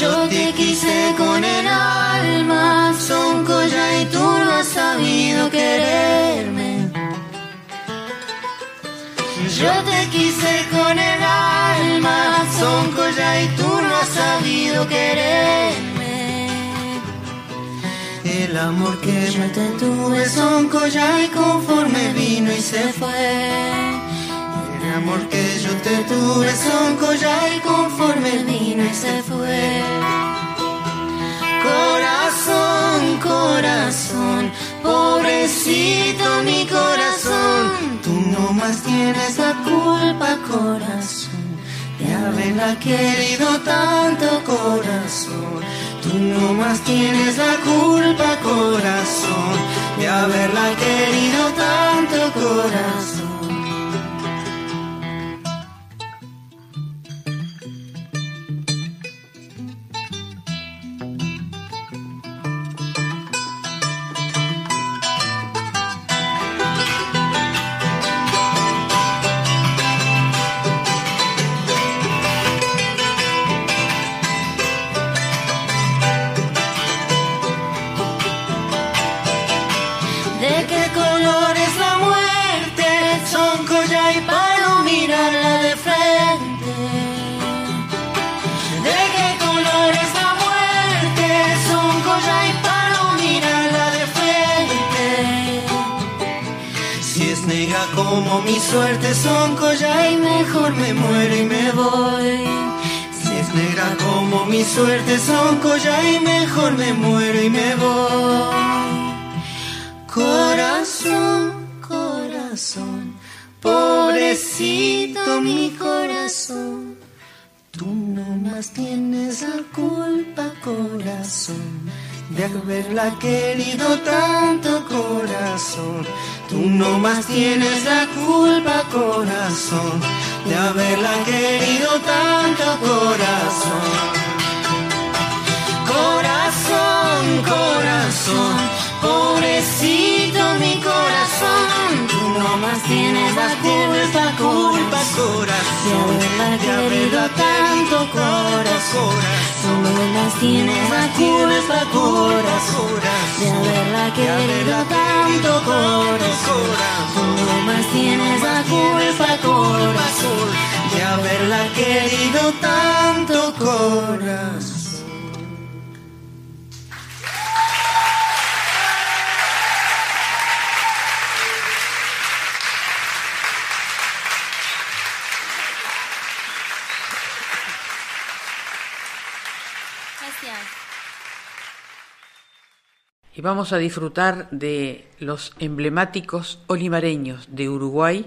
Yo te quise con el alma, son colla y tú no has sabido quererme. Yo te quise con el alma, son colla y tú no has sabido quererme. El amor que Yo te tuve son colla y conforme vino y se fue. Amor que yo te Tuve son colla y conforme vino y se fue. Corazón, corazón, pobrecito mi corazón. Tú no más tienes la culpa, corazón, de haberla querido tanto, corazón. Tú no más tienes la culpa, corazón, de haberla querido tanto, corazón. Suerte Son colla y mejor me muero y me voy. Corazón, corazón, pobrecito mi corazón. Tú no más tienes la culpa, corazón, de haberla querido tanto, corazón. Tú no más tienes la culpa, corazón, de haberla querido tanto, corazón. Corazón, corazón, pobrecito mi corazón. Tú no más tienes la culpa, culpa, corazón. De haberla querido tanto, corazón. Tú no más tienes la culpa, corazón. De haberla querido tanto, corazón. Tú no más tienes la culpa, corazón. De haberla querido tanto, corazón. Y vamos a disfrutar de los emblemáticos olimareños de Uruguay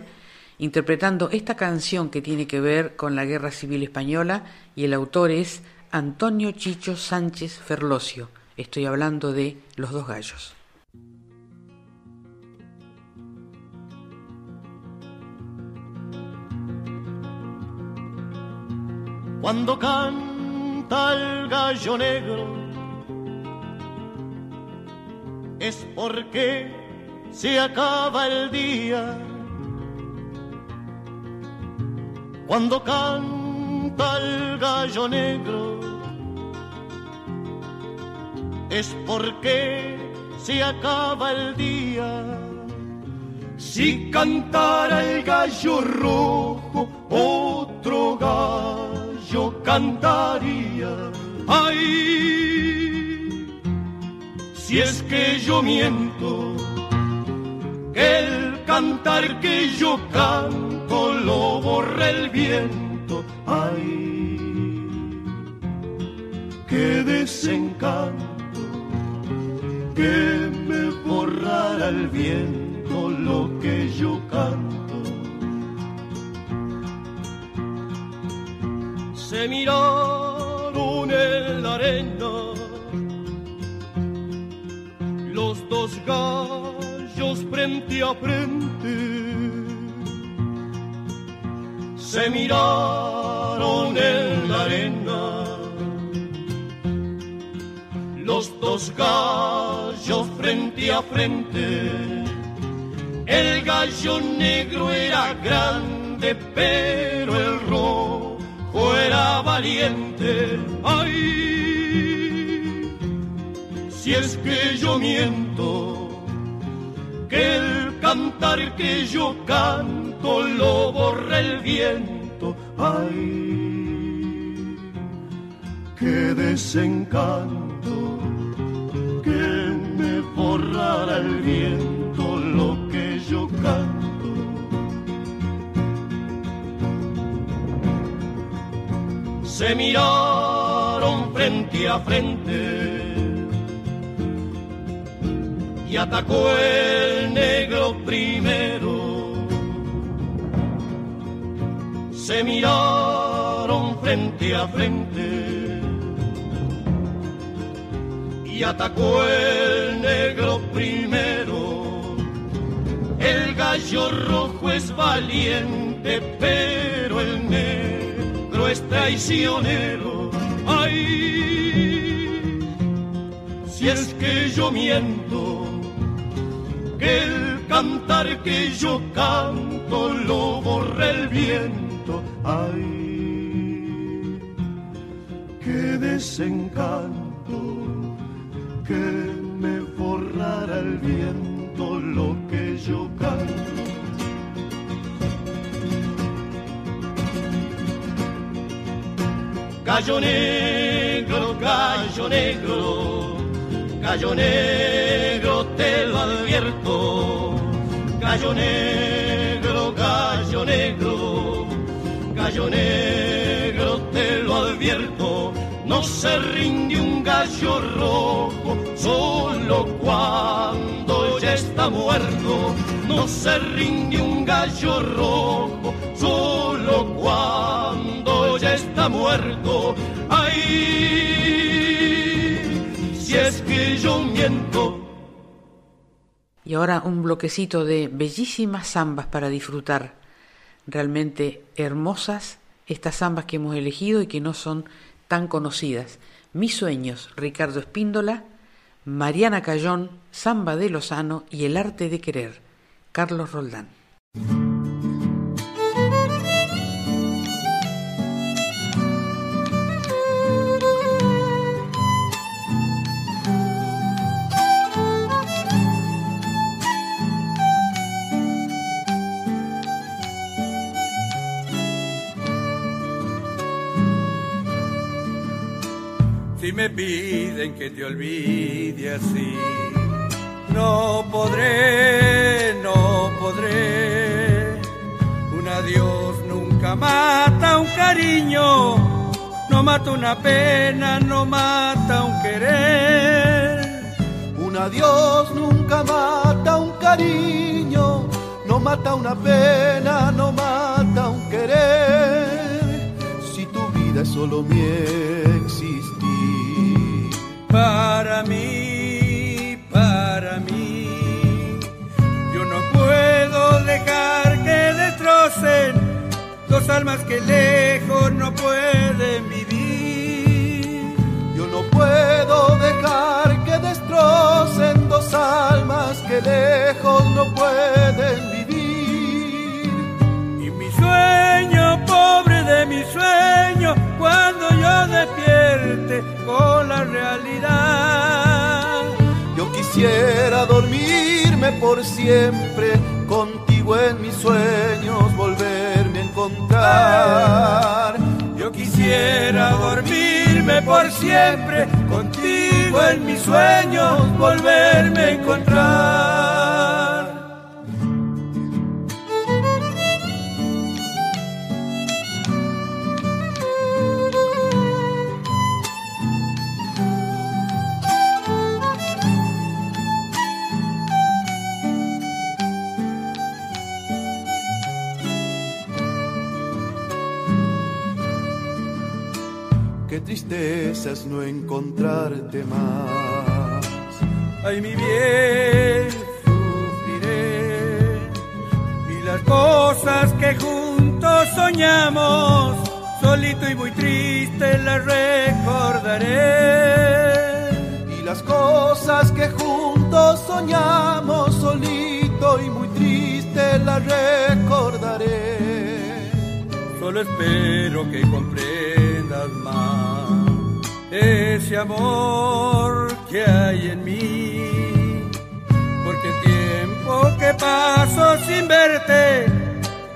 interpretando esta canción que tiene que ver con la Guerra Civil Española y el autor es Antonio Chicho Sánchez Ferlosio. Estoy hablando de Los dos gallos. cuando canta el gallo negro es porque se acaba el día cuando canta el gallo negro es porque se acaba el día. Si cantara el gallo rojo, otro gallo cantaría. Ay, si es que yo miento, que el cantar que yo canto lo borra el viento. Ay, qué desencanto que me borrara el viento lo que yo canto. Se miraron en la arena los dos gallos frente a frente. Se miraron en la arena los dos gallos frente a frente. El gallo negro era grande, pero el rojo era valiente. Ay, si es que yo miento, que el cantar que yo canto lo borra el viento. Ay, qué desencanto que me borrara el viento lo que yo canto. Se miraron frente a frente y atacó el negro primero. Se miraron frente a frente y atacó el negro primero. El gallo rojo es valiente, pero el negro es traicionero. Ay, si es que yo miento, que el cantar que yo canto lo borra el viento. Ay, qué desencanto que me borrara el viento lo que yo canto. Gallo negro, gallo negro, gallo negro, te lo advierto. Gallo negro, gallo negro, gallo negro, te lo advierto. No se rinde un gallo rojo solo cuando ya está muerto. No se rinde un gallo rojo solo cuando ya está muerto. Ay, si es que yo miento. Y ahora un bloquecito de bellísimas zambas para disfrutar. Realmente hermosas estas zambas que hemos elegido y que no son tan conocidas. Mis sueños, Ricardo Espíndola, Mariana Cayón, Zamba de Lozano y El arte de querer, Carlos Roldán. Si me piden que te olvide así, no podré, no podré. Un adiós nunca mata un cariño, no mata una pena, no mata un querer. Un adiós nunca mata un cariño, no mata una pena, no mata un querer. Si tu vida es solo mi existir para mí, para mí. Yo no puedo dejar que destrocen dos almas que lejos no pueden vivir. Yo no puedo dejar que destrocen dos almas que lejos no pueden vivir. Y mi sueño pobre yo despierte con la realidad. Yo quisiera dormirme por siempre, contigo en mis sueños volverme a encontrar. Yo quisiera dormirme por siempre, contigo en mis sueños volverme a encontrar. Qué tristeza es no encontrarte más. Ay, mi bien, sufriré. Y las cosas que juntos soñamos, solito y muy triste las recordaré. Y las cosas que juntos soñamos, solito y muy triste las recordaré. Solo espero que comprendas más ese amor que hay en mí. Porque el tiempo que paso sin verte,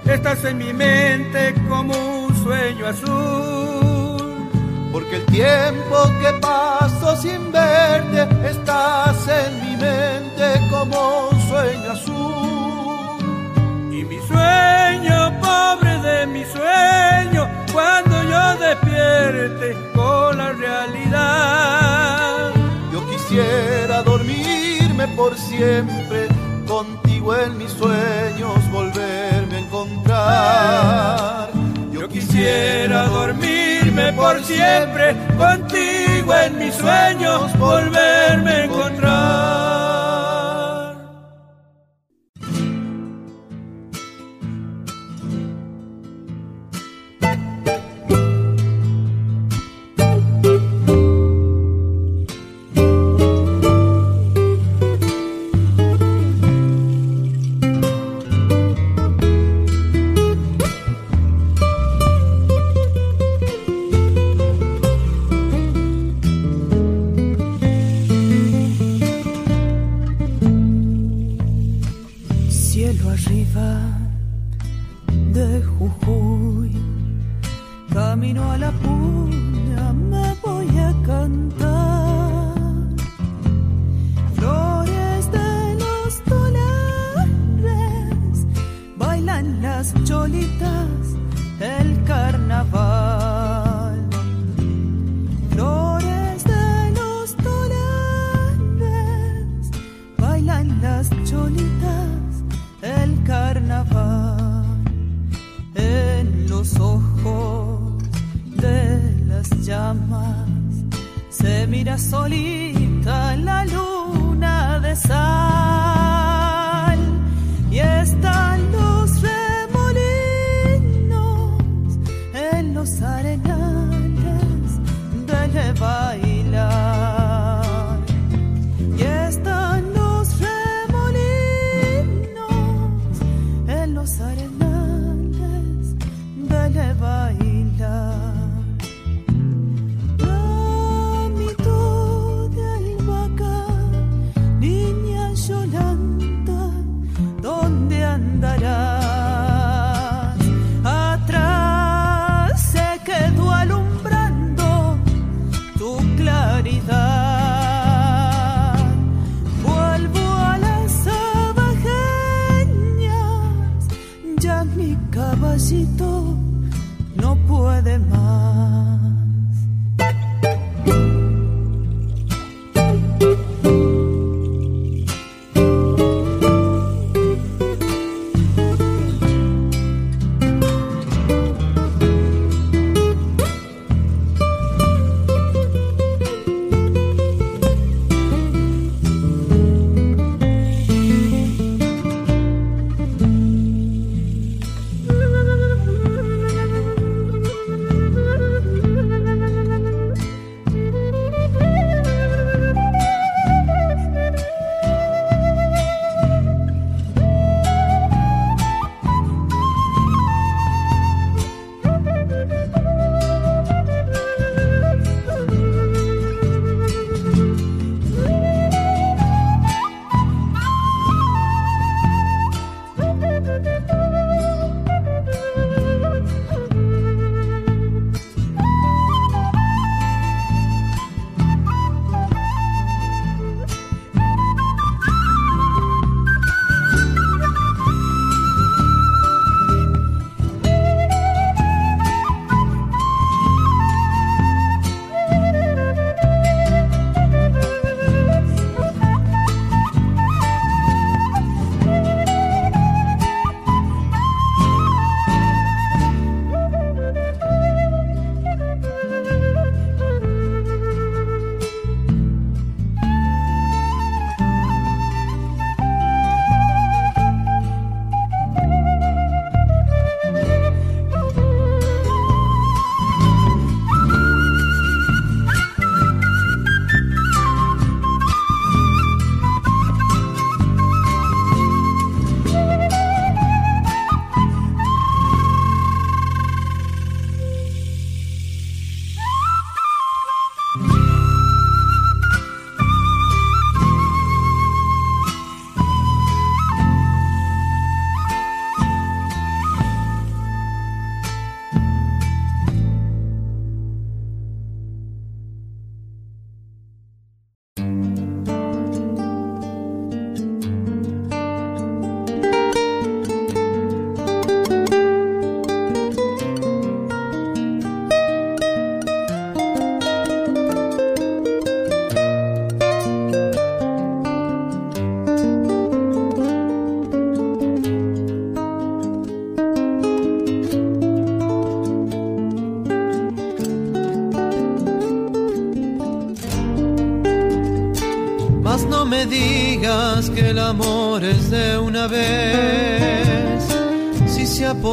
estás en mi mente como un sueño azul. Porque el tiempo que paso sin verte, estás en mi mente como un sueño azul. Y mi sueño, pobre de mi sueño, cuando despierte con la realidad. Yo quisiera dormirme por siempre, contigo en mis sueños volverme a encontrar. Yo quisiera dormirme por siempre, contigo en mis sueños volverme a encontrar.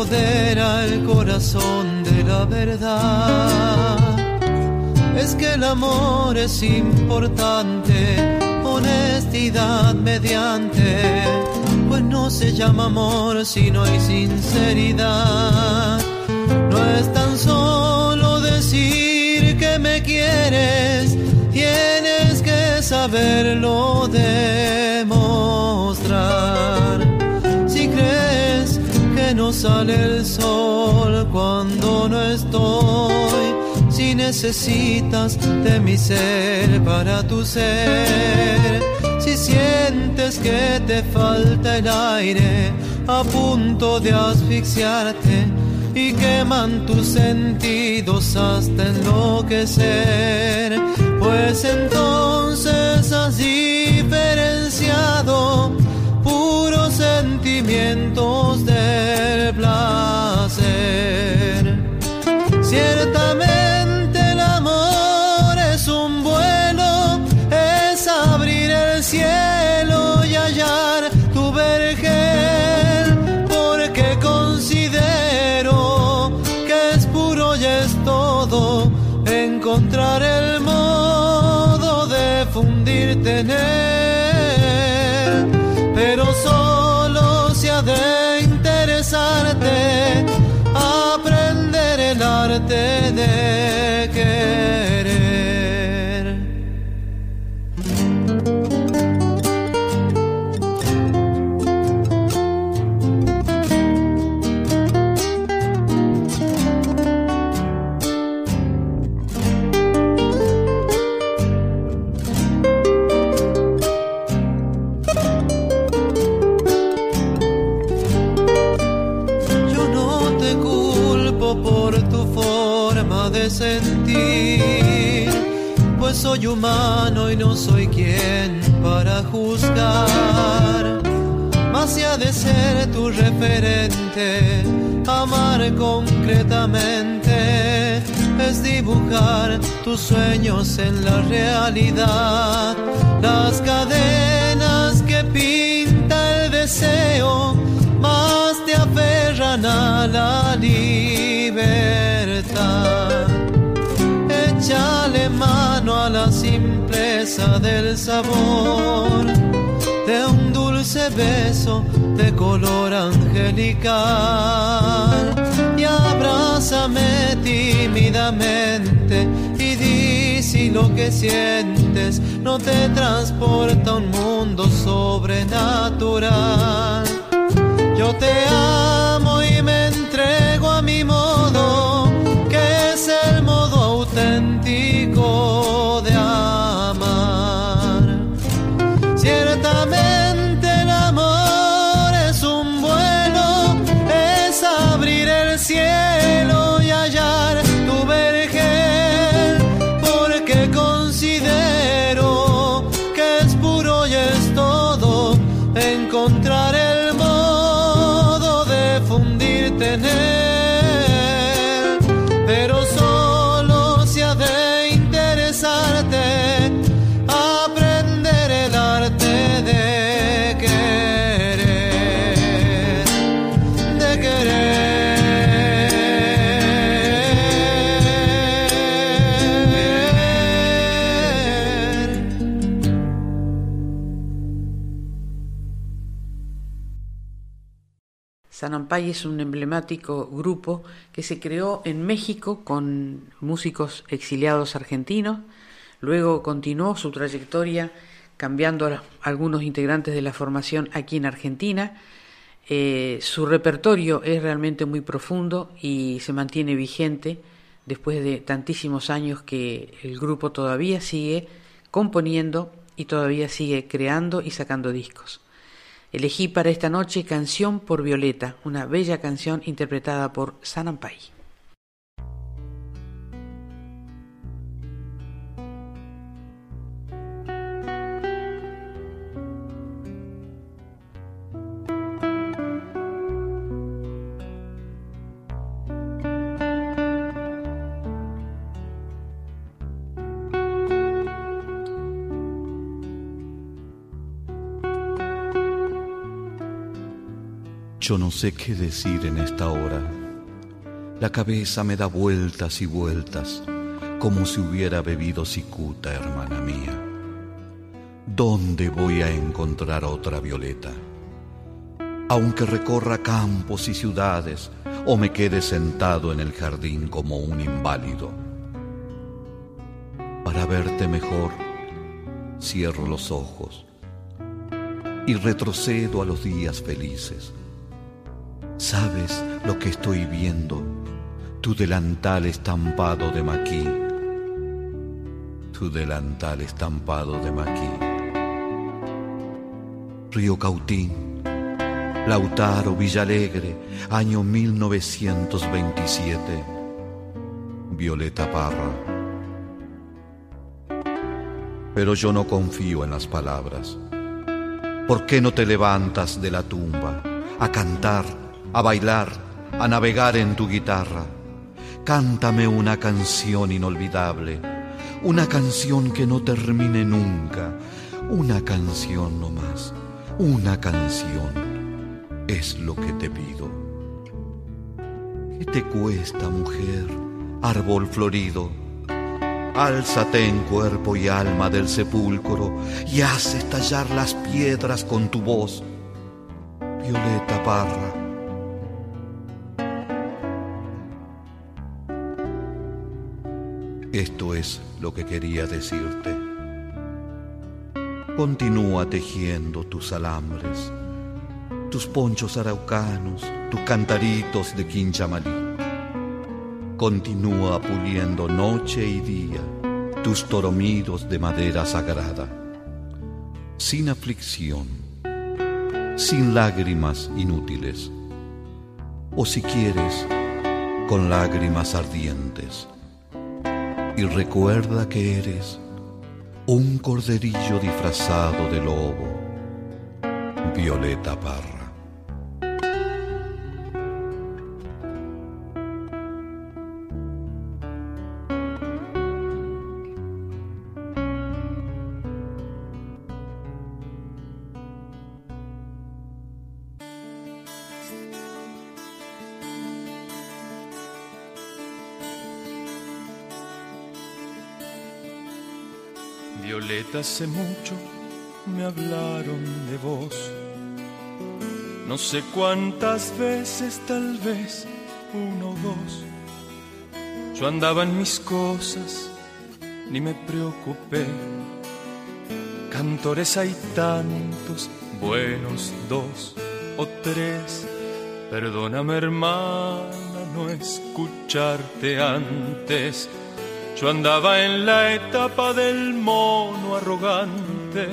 Apodera el corazón de la verdad. Es que el amor es importante, honestidad mediante, pues no se llama amor si no hay sinceridad. No es tan solo decir que me quieres, tienes que saberlo demostrar. Sale el sol cuando no estoy, si necesitas de mi ser para tu ser, si sientes que te falta el aire a punto de asfixiarte y queman tus sentidos hasta enloquecer, pues entonces has minute sabor de un dulce beso de color angelical y abrázame tímidamente y di si lo que sientes no te transporta a un mundo sobrenatural. Yo te amo y me entrego a mi modo, que es el modo auténtico Es un emblemático grupo que se creó en México con músicos exiliados argentinos, luego continuó su trayectoria cambiando a algunos integrantes de la formación aquí en Argentina. Eh, su repertorio es realmente muy profundo y se mantiene vigente después de tantísimos años que el grupo todavía sigue componiendo y todavía sigue creando y sacando discos. Elegí para esta noche Canción por Violeta, una bella canción interpretada por Sanampay. Yo no sé qué decir en esta hora. La cabeza me da vueltas y vueltas, como si hubiera bebido cicuta, hermana mía. ¿Dónde voy a encontrar otra violeta? Aunque recorra campos y ciudades, o me quede sentado en el jardín como un inválido. Para verte mejor, cierro los ojos y retrocedo a los días felices. ¿Sabes lo que estoy viendo? Tu delantal estampado de maquí. Tu delantal estampado de maquí. Río Cautín, Lautaro, Villalegre, año 1927. Violeta Parra. Pero yo no confío en las palabras. ¿Por qué no te levantas de la tumba a cantar, a bailar, a navegar en tu guitarra? Cántame una canción inolvidable, una canción que no termine nunca, una canción no más, una canción es lo que te pido. ¿Qué te cuesta, mujer, árbol florido? Álzate en cuerpo y alma del sepulcro y haz estallar las piedras con tu voz. Violeta Parra. Esto es lo que quería decirte. Continúa tejiendo tus alambres, tus ponchos araucanos, tus cantaritos de quinchamalí continúa puliendo noche y día tus toromidos de madera sagrada, sin aflicción, sin lágrimas inútiles, o si quieres, con lágrimas ardientes. Y recuerda que eres un corderillo disfrazado de lobo, Violeta Parra. Hace mucho me hablaron de vos. No sé cuántas veces, tal vez uno o dos. Yo andaba en mis cosas, ni me preocupé. Cantores hay tantos, buenos dos o tres. Perdóname hermana no escucharte antes yo andaba en la etapa del mono arrogante,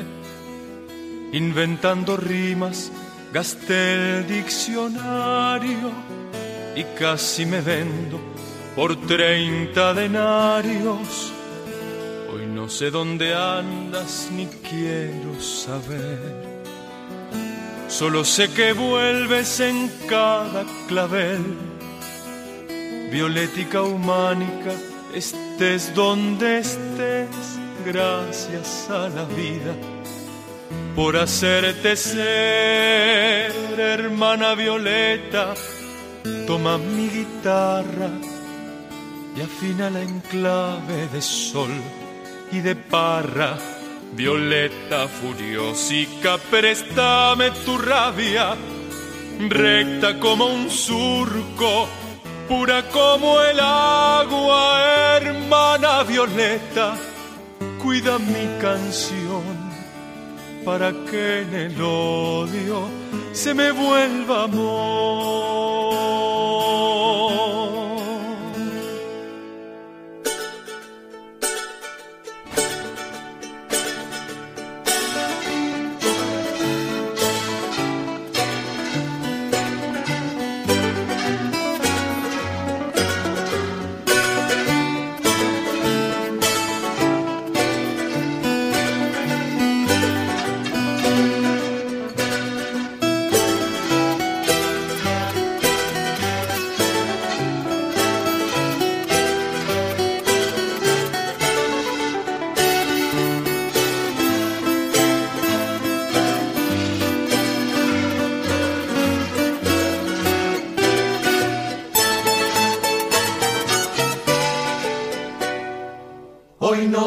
inventando rimas, gasté el diccionario y casi me vendo por treinta denarios. Hoy no sé dónde andas ni quiero saber. Solo sé que vuelves en cada clavel, violética humánica estés donde estés, gracias a la vida por hacerte ser, hermana Violeta. Toma mi guitarra y afina la enclave de sol y de parra. Violeta furiosica, préstame tu rabia, recta como un surco pura como el agua, hermana violeta, cuida mi canción para que en el odio se me vuelva amor.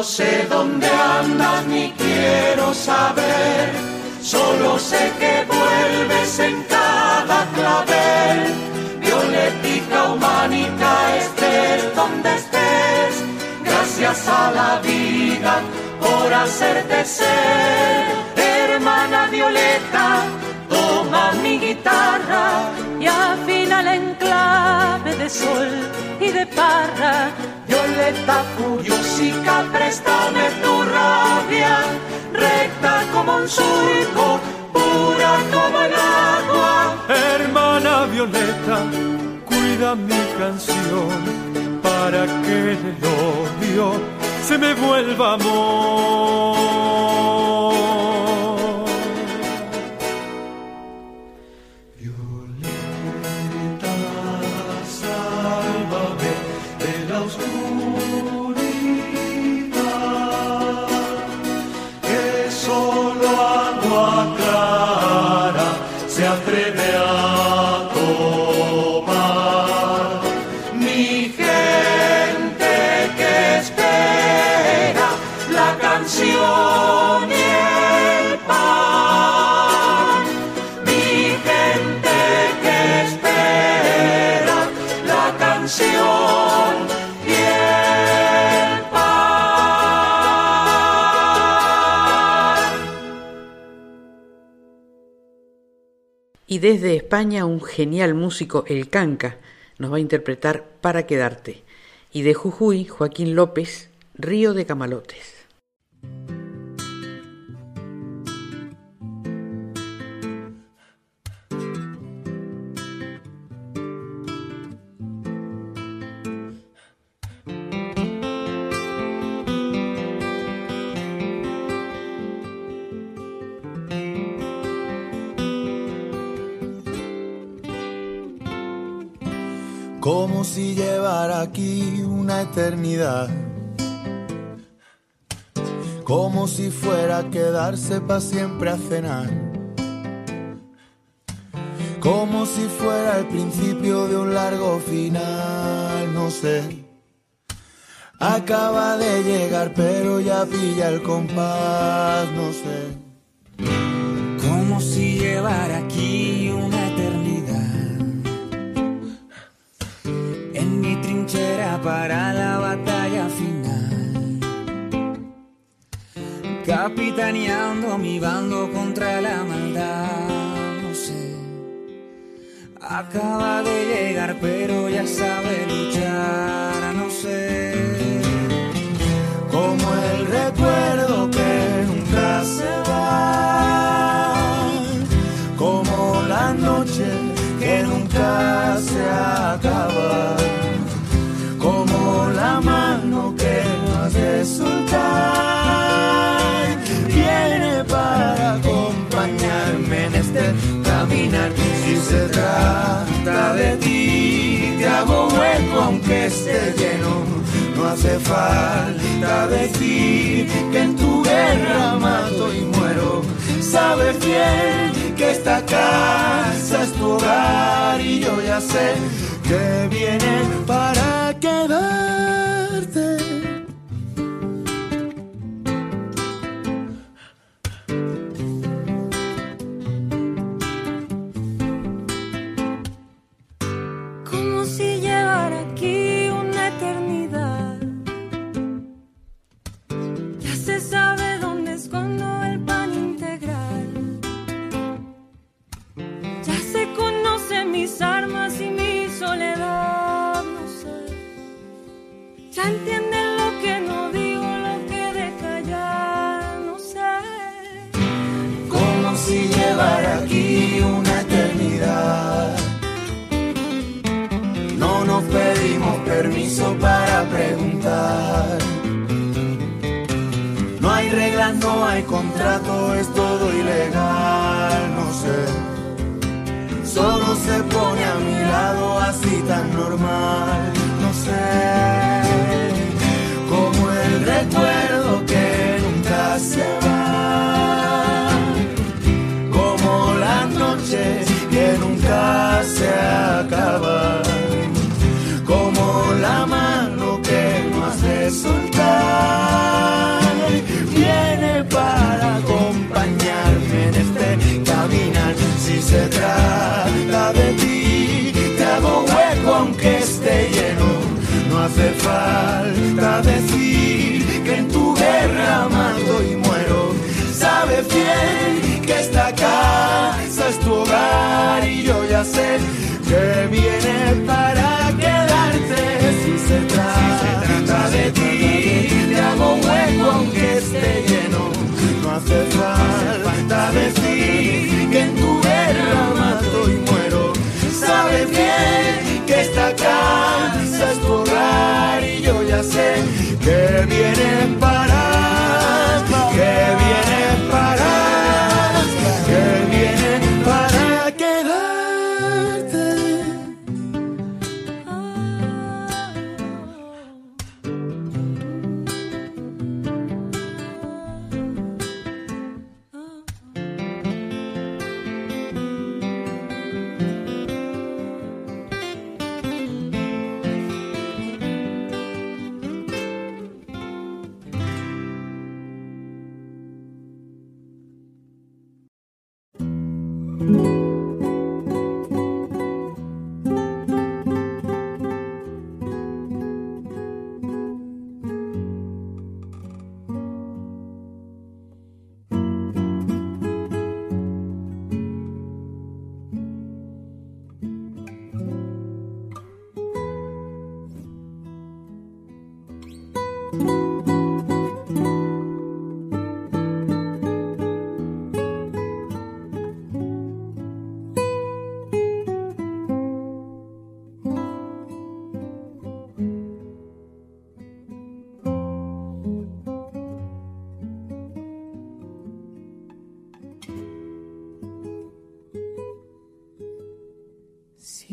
No sé dónde andas ni quiero saber, solo sé que vuelves en cada clavel. Violetica humanita, estés donde estés, gracias a la vida por hacerte ser, hermana Violeta toma mi guitarra y afina en clave de sol y de parra. Violeta furiosica, préstame tu rabia, recta como un surco, pura como el agua. Hermana Violeta, cuida mi canción para que el odio se me vuelva amor. Desde España un genial músico, el Canca, nos va a interpretar Para Quedarte. Y de Jujuy, Joaquín López, Río de Camalotes. Como si llevara aquí una eternidad, como si fuera quedarse para siempre a cenar, como si fuera el principio de un largo final, no sé. Acaba de llegar pero ya pilla el compás, no sé. Como si llevara aquí una para la batalla final. Capitaneando mi bando contra la maldad, no sé. Acaba de llegar, pero ya sabe luchar, no sé. Como el recuerdo de ti, te hago hueco aunque esté lleno. No hace falta decir que en tu guerra mato y muero. Sabes bien que esta casa es tu hogar y yo ya sé que viene para quedarte. No hay contrato, es todo ilegal, no sé. Solo se pone a mi lado así tan normal, no sé. Como el recuerdo que nunca se va. Como las noches que nunca se acaban. Como la mano que no hace soltar. se trata de ti, te hago hueco aunque esté lleno. No hace falta decir que en tu guerra mando y muero. Sabes bien que esta casa es tu hogar y yo ya sé que viene para quedarte. Si se si se trata de ti, te hago hueco aunque esté lleno. Hace falta decir que en tu guerra mato y muero. Sabes bien que esta casa es tu hogar y yo ya sé que viene para,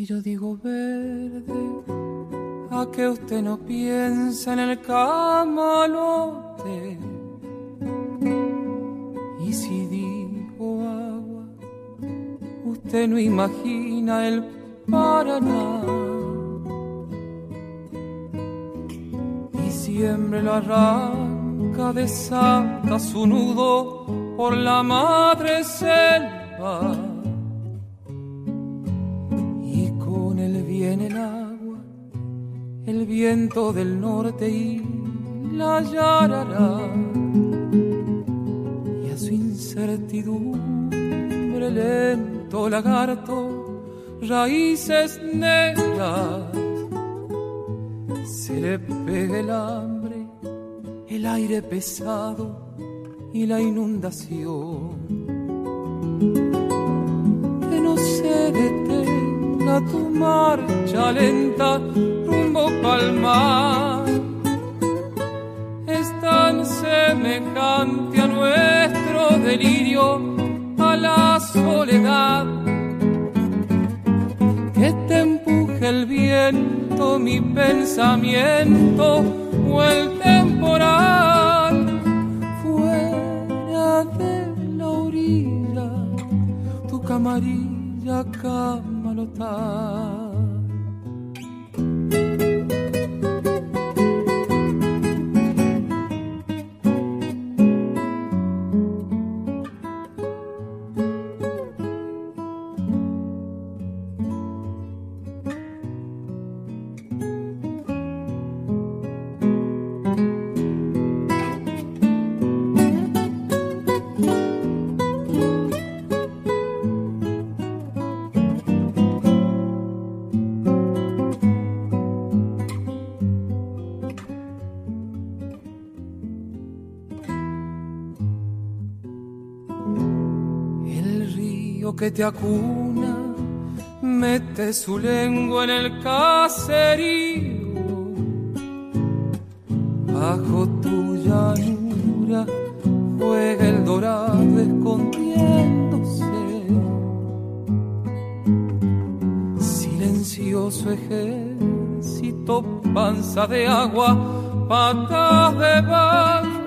yo digo verde, a que usted no piensa en el camalote. Y si digo agua, usted no imagina el Paraná. Y siempre lo arranca, desata su nudo por la madre selva. El agua, el viento del norte y la yarará. Y a su incertidumbre lento lagarto, raíces negras, se le pega el hambre, el aire pesado y la inundación. Detenga tu marcha lenta rumbo palmar. Es tan semejante a nuestro delirio, a la soledad. Que te empuje el viento, mi pensamiento o el temporal fuera de la orilla, tu camarilla camalotar. El que te acuna mete su lengua en el caserío. Bajo tu llanura juega el dorado escondiéndose. Silencioso ejército, panza de agua, patas de barro.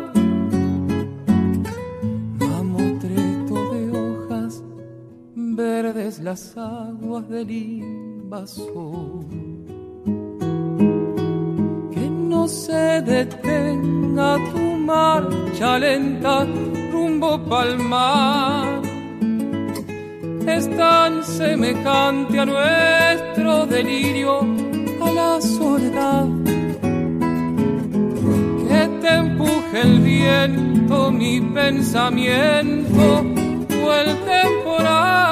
Las aguas del invasor. Que no se detenga tu marcha lenta rumbo palmar. Es tan semejante a nuestro delirio, a la soledad. Que te empuje el viento, mi pensamiento o el temporal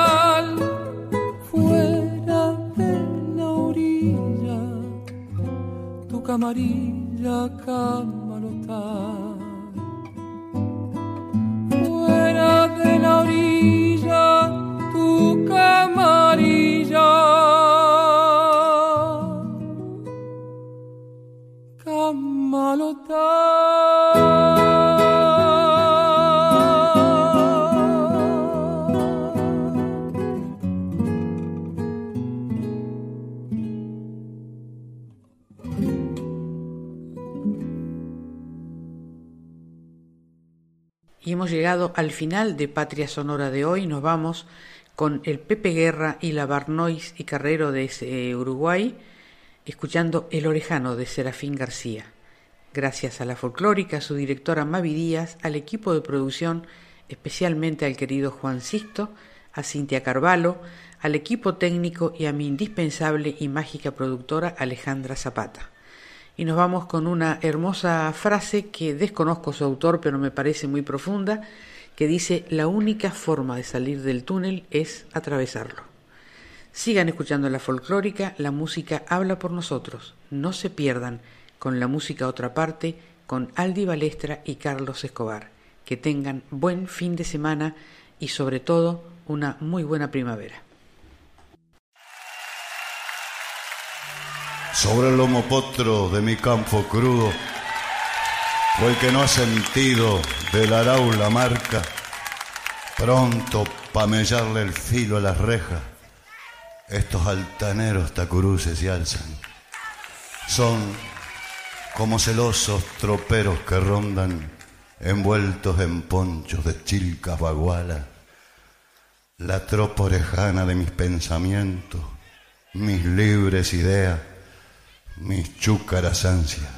camarilla camalotar. Hemos llegado al final de Patria Sonora de hoy. Nos vamos con el Pepe Guerra y la Barnois y Carrero de eh, Uruguay, escuchando El Orejano de Serafín García. Gracias a la folclórica, su directora Mavi Díaz, al equipo de producción, especialmente al querido Juan Sisto, a Cintia Carvalho, al equipo técnico y a mi indispensable y mágica productora Alejandra Zapata. Y nos vamos con una hermosa frase que desconozco su autor, pero me parece muy profunda, que dice, la única forma de salir del túnel es atravesarlo. Sigan escuchando la folclórica, la música habla por nosotros. No se pierdan con la música otra parte, con Aldi Balestra y Carlos Escobar. Que tengan buen fin de semana y sobre todo una muy buena primavera. Sobre el lomo potro de mi campo crudo, fue el que no ha sentido del arau la marca, pronto pa' mellarle el filo a las rejas, estos altaneros tacuruces se alzan. Son como celosos troperos que rondan envueltos en ponchos de chilcas bagualas, la tropa orejana de mis pensamientos, mis libres ideas, mis chúcaras ansias.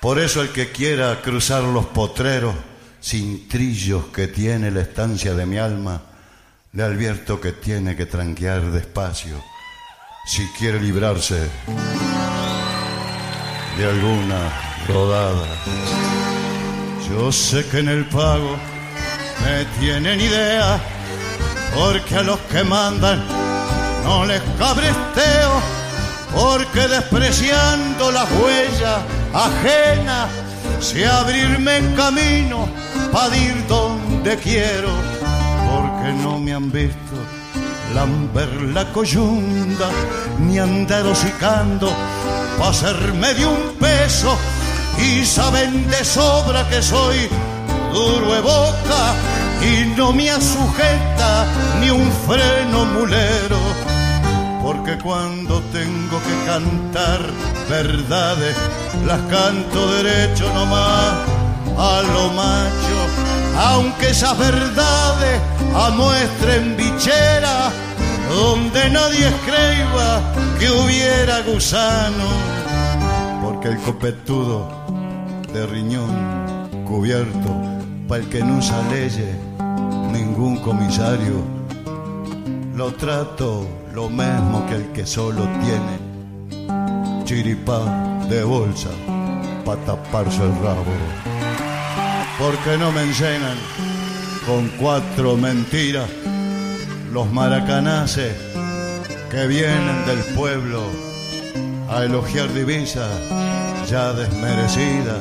Por eso el que quiera cruzar los potreros sin trillos que tiene la estancia de mi alma, le advierto que tiene que tranquear despacio si quiere librarse de alguna rodada. Yo sé que en el pago me tienen idea, porque a los que mandan no les cabresteo, porque despreciando las huellas ajenas, sé abrirme camino para ir donde quiero, porque no me han visto lamber la coyunda, ni andar hocicando pa' hacerme de un peso y saben de sobra que soy duro de boca y no me sujeta ni un freno mulero porque cuando tengo que cantar verdades las canto derecho nomás. A lo macho aunque esas verdades amuestren bichera donde nadie escriba que hubiera gusano, porque el copetudo de riñón cubierto, para el que no usa leyes, ningún comisario, lo trato lo mismo que el que solo tiene chiripá de bolsa para taparse el rabo. Porque no me enseñan con cuatro mentiras los maracanaces que vienen del pueblo a elogiar divisas ya desmerecidas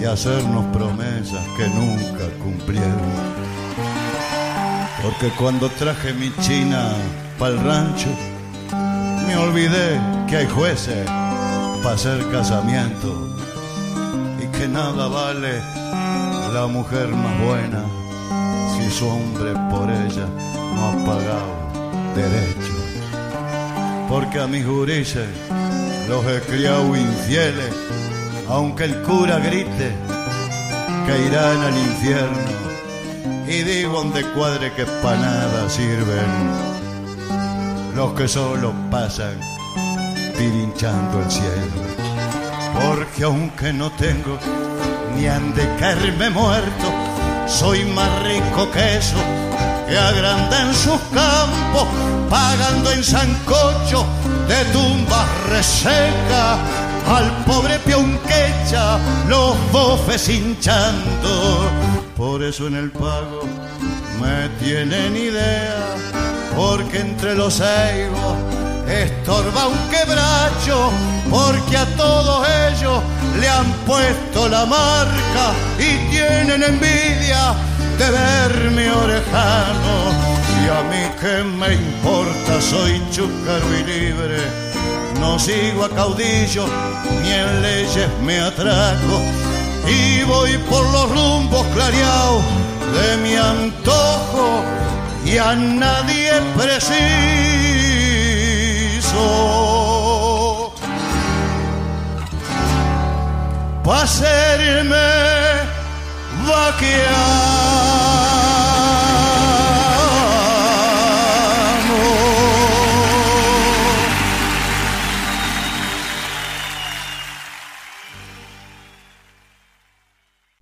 y hacernos promesas que nunca cumplieron. Porque cuando traje mi china para el rancho, me olvidé que hay jueces para hacer casamiento y que nada vale la mujer más buena si su hombre por ella no ha pagado derecho. Porque a mis gurises los he criado infieles, aunque el cura grite que irán al infierno. Y digo donde cuadre que para nada sirven los que solo pasan pirinchando el cielo. Porque aunque no tengo ni han de caerme muerto, soy más rico que eso que agrandan sus campos, pagando en sancocho de tumbas reseca al pobre peón que echa los bofes hinchando. Por eso en el pago me tienen idea, porque entre los ceibos estorba un quebracho, porque a todos ellos le han puesto la marca y tienen envidia de verme orejano. Y a mí que me importa, soy chúcaro y libre, no sigo a caudillo, ni en leyes me atraco, y voy por los rumbos clareados de mi antojo y a nadie preciso. Para serme